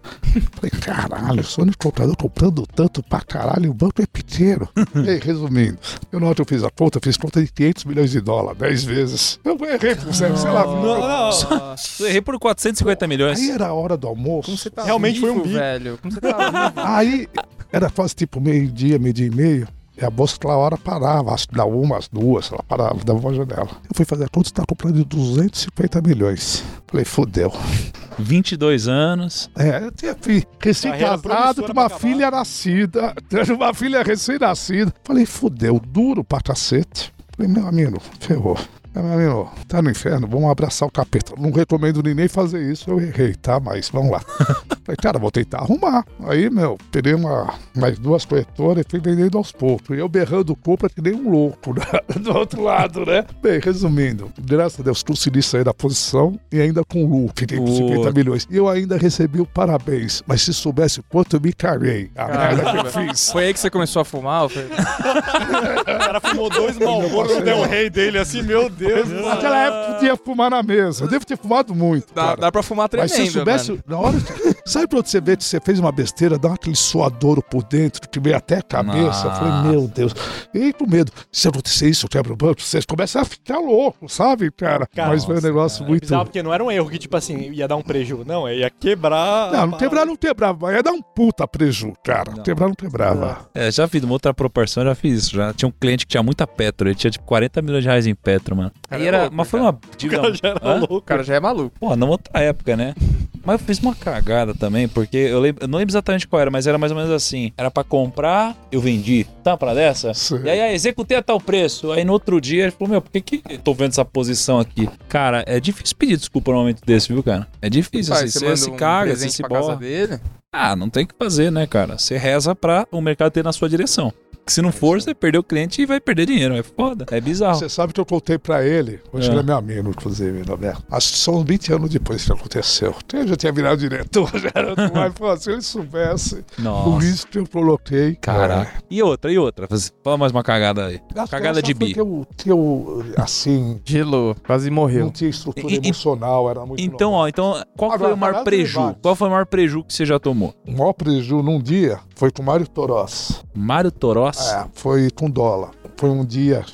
Falei, caralho, sou único comprador comprando tanto pra caralho e o banco é pequeno. e aí, resumindo, eu na hora que eu fiz a conta, eu fiz conta de 500 milhões de dólares, 10 vezes. Eu errei por zero, sei lá. Eu errei por 450 milhões. Aí era a hora do almoço. Como você tá Realmente foi um vivo, bi. velho? Como você tá vivo? Aí era quase tipo meio-dia, meio-dia e meio. E a bolsa aquela hora parava, acho que da uma, às duas, ela parava, dava uma janela. Eu fui fazer a conta e estava comprando de 250 milhões. Falei, fodeu. 22 anos. É, eu tinha fi- recém-casado com uma acabar. filha nascida, tendo uma filha recém-nascida. Falei, fodeu, duro pra cacete. Falei, meu amigo, ferrou. Meu amigo, tá no inferno, vamos abraçar o capeta. Não recomendo nem fazer isso, eu errei, tá? Mas vamos lá. Falei, cara, vou tentar arrumar. Aí, meu, peguei uma, mais duas corretoras e fui vendendo aos poucos. E eu berrando compra que nem um louco, né? Do outro lado, né? Bem, resumindo, graças a Deus consegui sair da posição e ainda com lucro, fiquei com Pô. 50 milhões. E eu ainda recebi o parabéns. Mas se soubesse o quanto eu me caguei, a merda que eu fiz. Foi aí que você começou a fumar? foi- O cara fumou dois Malboro no Del Rey dele, assim, meu Deus. Naquela época podia fumar na mesa. Eu devo ter fumado muito. Dá, cara. dá pra fumar Mas tremendo, se eu soubesse, mano. na hora. Sabe quando você vê que você fez uma besteira, dá aquele suadouro por dentro, que veio até a cabeça? Eu falei, Nossa. meu Deus. E aí, com medo, se acontecer isso, eu quebro o banco, você começa a ficar louco, sabe, cara? Cara, Mas foi um negócio É muito. bizarro, porque não era um erro que, tipo assim, ia dar um prejuízo. Não, ia quebrar. Não, não quebrar não quebrava, mas ia dar um puta preju, cara. Não. Quebrar não quebrava. É, já fiz uma outra proporção, já fiz isso. Já tinha um cliente que tinha muita Petro, ele tinha tipo 40 milhões de reais em Petro, mano. Cara, é era, louco, mas foi cara. uma O cara já era Hã? louco. O cara já é maluco. Porra, não outra época, né? Mas eu fiz uma cagada também, porque eu, lembro, eu não lembro exatamente qual era, mas era mais ou menos assim. Era pra comprar, eu vendi. Tá pra dessa? Sim. E aí, ah, executei a tal preço. Aí no outro dia ele falou: Meu, por que, que eu tô vendo essa posição aqui? Cara, é difícil pedir desculpa num momento desse, viu, cara? É difícil, Pai, assim. Você, manda se um caga, você se borra. dele. Ah, não tem o que fazer, né, cara? Você reza pra o mercado ter na sua direção. Que se não for, você perdeu o cliente e vai perder dinheiro. É foda. É bizarro. Você sabe que eu contei pra ele, hoje É. ele é meu amigo, inclusive, Roberto. Acho que são 20 anos depois que aconteceu. Eu já tinha virado diretor, já era mais. Pô, se ele soubesse o Nossa. risco que eu coloquei. Caraca. E outra, e outra? Fala mais uma cagada aí. Cagada de bi. Que eu, que eu, assim, Gelou, quase não morreu. tinha estrutura E- emocional, era muito Então, ó, então, qual Agora, foi o maior preju? Qual foi o maior preju que você já tomou? O maior prejuízo num dia foi com o Mário Torós. Mário Toros? É, foi com dólar. Foi um dia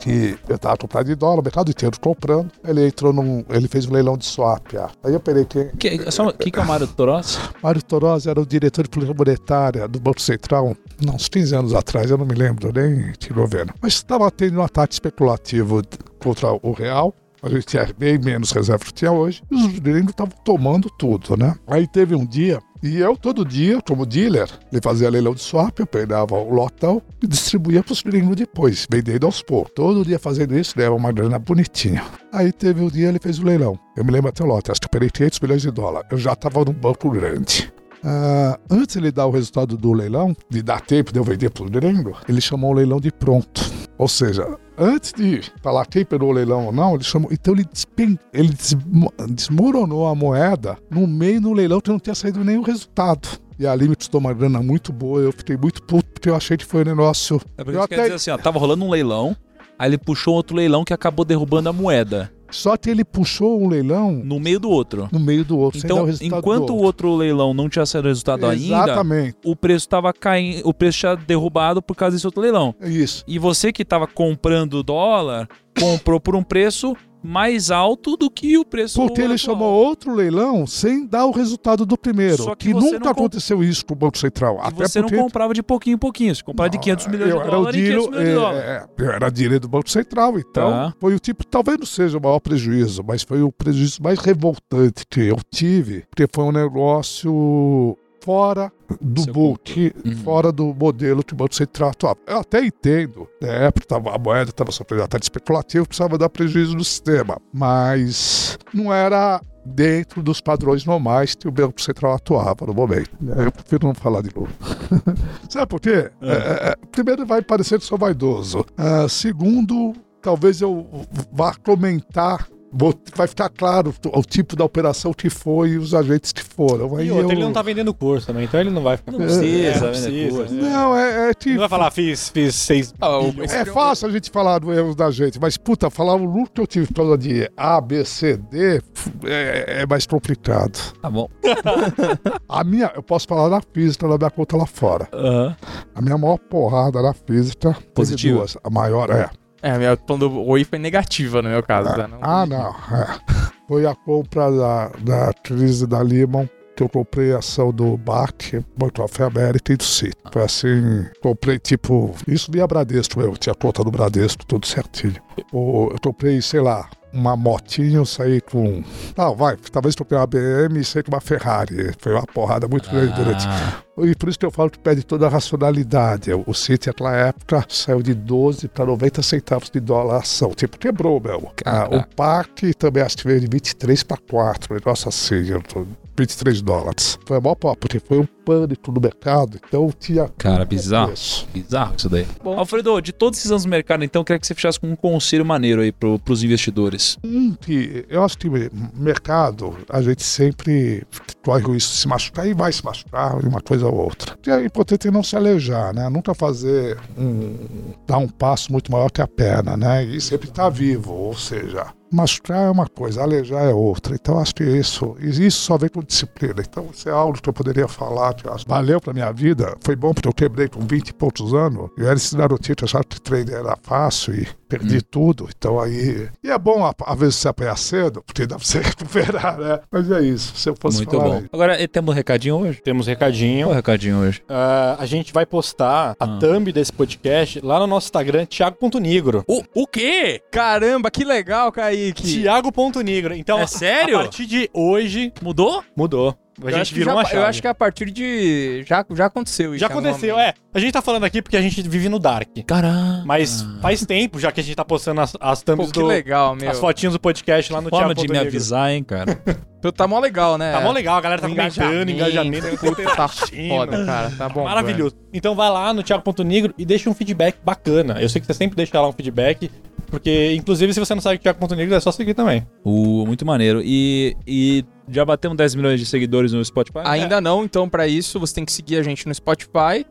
que eu tava comprando de dólar, o mercado inteiro comprando. Ele entrou num. Ele fez um leilão de swap. ah. Aí eu peguei quem. Que, só, que, que é o Mário Toros? Mário Torós era o diretor de política monetária do Banco Central, não, uns 15 anos atrás, eu não me lembro nem que governo. Mas estava tendo um ataque especulativo contra o real. A gente tinha bem menos reserva que tinha hoje. E os gringos estavam tomando tudo, né? Aí teve um dia, e eu todo dia, como dealer, ele fazia leilão de swap, eu pegava o lotão e distribuía para os gringos depois, vendendo aos poucos. Todo dia fazendo isso, leva uma grana bonitinha. Aí teve um dia, ele fez o leilão. Eu me lembro até o lote, acho que eu peguei 500 milhões de dólares. Eu já estava num banco grande. Ah, antes ele dar o resultado do leilão, de dar tempo de eu vender pro gringo, ele chamou o leilão de pronto. Ou seja, antes de falar quem pegou o leilão ou não, ele chamou. Então ele, despen, ele desmo- desmoronou a moeda no meio do leilão que não tinha saído o resultado. E ali me custou uma grana muito boa, eu fiquei muito puto, porque eu achei que foi um negócio. É por Eu que quer até- dizer assim, ó, tava rolando um leilão, aí ele puxou outro leilão que acabou derrubando a moeda. Só que ele puxou um leilão No meio do outro. no meio do outro, Então, enquanto do o outro leilão não tinha saído resultado ainda, Exatamente. o preço tava caindo, o preço tinha derrubado por causa desse outro leilão. Isso. E você que tava comprando dólar, comprou por um preço mais alto do que o preço Porque ele atual. chamou outro leilão sem dar o resultado do primeiro. Só que que nunca não comp- aconteceu isso com o Banco Central. E Até você porque não comprava de pouquinho em pouquinho, você comprava de 500 milhões de era o dólares em 500 dealer, milhões de é, é, eu era dealer do Banco Central, então Tá. foi o tipo, talvez não seja o maior prejuízo, mas foi o prejuízo mais revoltante que eu tive, porque foi um negócio fora do Seu book, Uhum. fora do modelo que o Banco Central atuava. Eu até entendo, na época tava, a moeda estava sofrendo ataque especulativo, precisava dar prejuízo no sistema, mas não era dentro dos padrões normais que o Banco Central atuava no momento. Eu prefiro não falar de novo. Sabe por quê? É, é, primeiro, vai parecer que sou vaidoso. Ah, segundo, talvez eu vá comentar. vai ficar claro o, o tipo da operação que foi e os agentes que foram. Aí E outro, eu- ele não tá vendendo curso também, então ele não vai ficar Não precisa, É, né, precisa, curso. é. Não, é, é que. Não vai falar, fiz, fiz seis Ah. É fácil a gente falar do erro da gente, mas puta, falar o lucro que eu tive por causa de A, B, C, D é, é mais complicado. Tá bom. A minha, eu posso falar da física da minha conta lá fora. Aham. A minha maior porrada na física. Positiva? duas. A maior é. É, a minha plano do Oi foi negativa no meu caso, tá? Não- Ah, não. é. Foi a compra da, da crise da Lehman, que eu comprei a ação do BAC, Banco of America e do Citi. Foi assim, comprei tipo, isso via Bradesco, eu tinha conta do Bradesco, tudo certinho. O- Eu comprei, sei lá, uma motinha, eu saí com. Não, vai, talvez comprei uma BM e saí com uma Ferrari. Foi uma porrada muito grande durante Ah, e por isso que eu falo que perde toda a racionalidade. O City, naquela época, saiu de 12 para 90 centavos de dólar a ação. Tipo, quebrou, meu. Ah, o PAC também acho que veio de 23 para 4. Negócio assim, eu tô- 23 dólares. Foi a maior pau, porque foi um pânico no mercado. Então tinha. Cara, bizarro. Isso. Bizarro isso daí. Bom. Alfredo, de todos esses anos no mercado, então, eu queria que você fechasse com um conselho maneiro aí pro, pros investidores. Um que eu acho que mercado, a gente sempre corre o risco de se machucar e vai se machucar uma coisa ou outra. E é importante não se alejar, né? Nunca fazer um. dar um passo muito maior que a perna, né? E sempre estar vivo, ou seja. Machucar é uma coisa, alejar é outra. Então, acho que isso, isso só vem com disciplina. Então, isso é algo que eu poderia falar, que acho, valeu pra minha vida. Foi bom porque eu quebrei com 20 e poucos anos. Eu era esse garotinho que achava que trader era fácil e perdi tudo. Então, aí. E é bom, às vezes, você apanhar cedo, porque dá pra você recuperar, né? Mas é isso. Se eu fosse Muito falar bom. aí. Agora, temos um recadinho hoje? Temos recadinho. Qual é o recadinho hoje? Ah, a gente vai postar a Ah. thumb desse podcast lá no nosso Instagram, thiago.nigro. O, o quê? Caramba, que legal, Kaique. Thiago.nigro. Então, É sério? a partir de hoje, Mudou? mudou. A Eu gente virou já- uma chave. Eu acho que a partir de. Já, já aconteceu isso. Já algum aconteceu, é. A gente tá falando aqui porque a gente vive no Dark. Caramba. Mas faz tempo já que a gente tá postando as, as thumbs Pô, que do. legal, meu. As fotinhas do podcast lá no Forma de me avisar, hein, cara. Tá mó legal, né? Tá mó legal, a galera tá O comentando, engajamento. Puta, tá interagindo. foda, cara. Tá bom. Maravilhoso. Então vai lá no Thiago.nigro e deixa um feedback bacana. Eu sei que você sempre deixa lá um feedback, porque, inclusive, se você não sabe o Thiago.nigro, é só seguir também. Uh, muito maneiro. E, e já batemos 10 milhões de seguidores no Spotify? Ainda não, então pra isso você tem que seguir a gente no Spotify.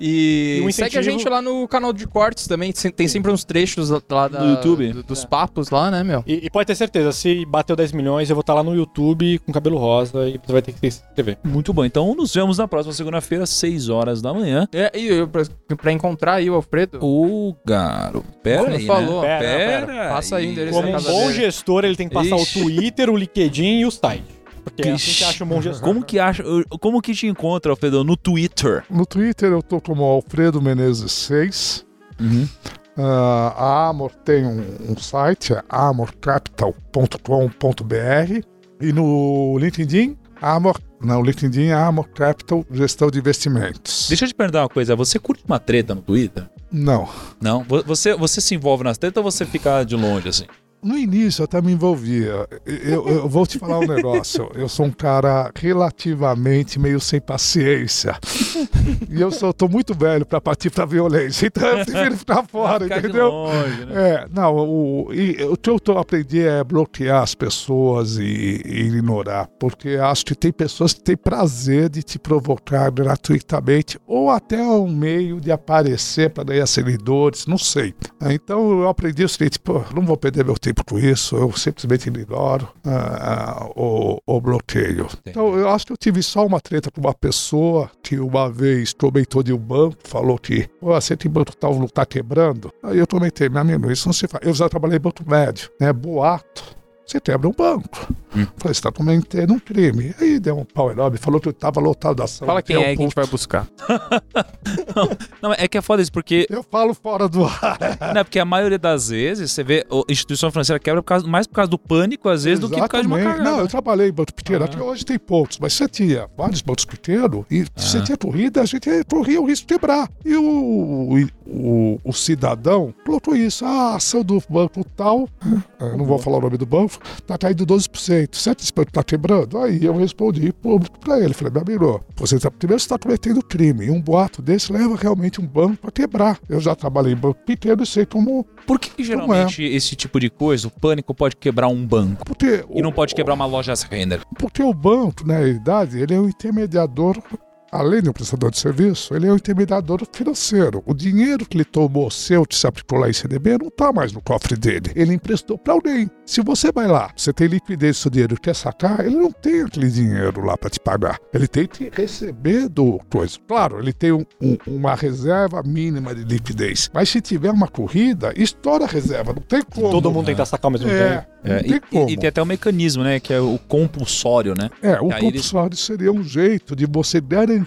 E, E um segue a gente lá no canal de cortes também. Tem sempre uns trechos lá da, No YouTube? do- dos papos lá, né, meu? E, e pode ter certeza, se bateu 10 milhões, eu vou estar lá no YouTube com cabelo rosa e você vai ter que se inscrever. Muito bom. Então nos vemos na próxima segunda-feira, 6 horas da manhã. É, e eu, pra, pra encontrar aí o Alfredo. Ô, garoto. Pera Como aí, falou. né? Pera, Pera. Passa aí o endereço Como da um bom dele. gestor, ele tem que passar Ixi. o Twitter, o LinkedIn e o site. Porque é assim que acha um bom gestor. Como que acha? Como que te encontra, Alfredo? No Twitter. No Twitter eu tô como Alfredo Menezes 6. Uhum. Ah, a Amor tem um, um site, é amorcapital.com.br. E no LinkedIn, Amor. Não, LinkedIn é Amor Capital Gestão de Investimentos. Deixa eu te perguntar uma coisa. Você curte uma treta no Twitter? Não. Não? Vo- Você, você se envolve nas tretas ou você fica de longe, assim? No início eu até me envolvia. Eu, eu vou te falar um negócio. Eu sou um cara relativamente meio sem paciência. E eu sou, tô muito velho para partir para violência. Então eu prefiro ficar fora, Ficar de entendeu? longe, né? É, não, o, e, o que eu tô aprendi é bloquear as pessoas e, e ignorar, porque acho que tem pessoas que têm prazer de te provocar gratuitamente ou até um meio de aparecer para ganhar seguidores, não sei. Então eu aprendi o seguinte, pô, não vou perder meu tempo por isso, eu simplesmente ignoro ah, o, o bloqueio. Então, eu acho que eu tive só uma treta com uma pessoa que uma vez comentou de um banco, falou que oh, você tem banco tal, não tá quebrando. Aí eu comentei, meu amigo, isso não se faz. Eu já trabalhei em banco médio, né? Boato. Você quebra um banco. Hum. Falei, você tá cometendo um crime. Aí deu um pau enorme, falou que eu tava lotado da ação. Fala quem um é que a gente vai buscar. não, não, é que é foda isso, porque. Eu falo fora do ar. Não, é porque a maioria das vezes você vê a instituição financeira quebra por causa, mais por causa do pânico, às vezes, Exatamente. do que por causa de uma cagada. Não, eu trabalhei em banco pequeno, ah. até hoje tem poucos, mas você tinha vários bancos pequenos e ah. você tinha corrida, a gente corria o risco de quebrar. E o, o, o cidadão colocou isso, ah, a ação do banco tal, eu não vou falar o nome do banco, tá caindo 12%. Certo esse banco tá quebrando? Aí eu respondi público para ele, falei, meu amigo, você tá, primeiro está cometendo crime, e um boato desse leva realmente um banco a quebrar. Eu já trabalhei em banco pequeno e sei como Por que, que é. geralmente esse tipo de coisa, o pânico pode quebrar um banco? Porque E não o- pode quebrar uma loja Renner? Porque o banco, na realidade, ele é um intermediador, além de um prestador de serviço, ele é um intermediador financeiro. O dinheiro que ele tomou seu, que se aplicou lá em CDB, não está mais no cofre dele. Ele emprestou para alguém. Se você vai lá, você tem liquidez do seu dinheiro e quer sacar, ele não tem aquele dinheiro lá para te pagar. Ele tem que receber do coisa. Claro, ele tem um- um- uma reserva mínima de liquidez. Mas se tiver uma corrida, estoura a reserva. Não tem como. Todo mundo tentar sacar ao mesmo É, tempo. É, tem e, e- tem até um mecanismo, né? Que é o compulsório, né? É, o Aí ele- compulsório seria um jeito de você garantir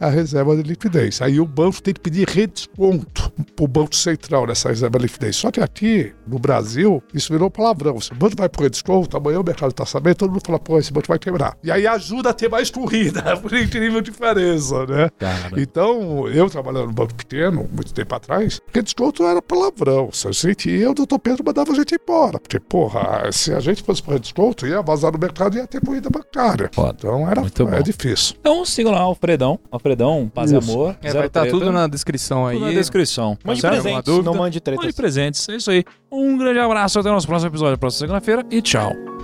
a reserva de liquidez. Aí o banco tem que pedir redesconto para o Banco Central nessa reserva de liquidez. Só que aqui, no Brasil, isso virou palavrão. Se o banco vai por redesconto, amanhã o mercado está sabendo, todo mundo fala, pô, esse banco vai quebrar. E aí ajuda a ter mais corrida, por incrível pareça, né? Cara. Então, eu trabalhando no banco pequeno, muito tempo atrás, redesconto era palavrão. Se a gente ia, o doutor Pedro mandava a gente embora. Porque, porra, se a gente fosse por redesconto, ia vazar no mercado e ia ter corrida bancária. Foda. Então era, Muito bom. é difícil. Então sigam lá o Alfredão. Alfredão, paz e amor. É, vai estar treta. tudo na descrição aí. Tudo na descrição. Mande Certo? presentes, não mande tretas. Mande presentes. É isso aí. Um grande abraço. Até o nosso próximo episódio, próxima segunda-feira. E tchau.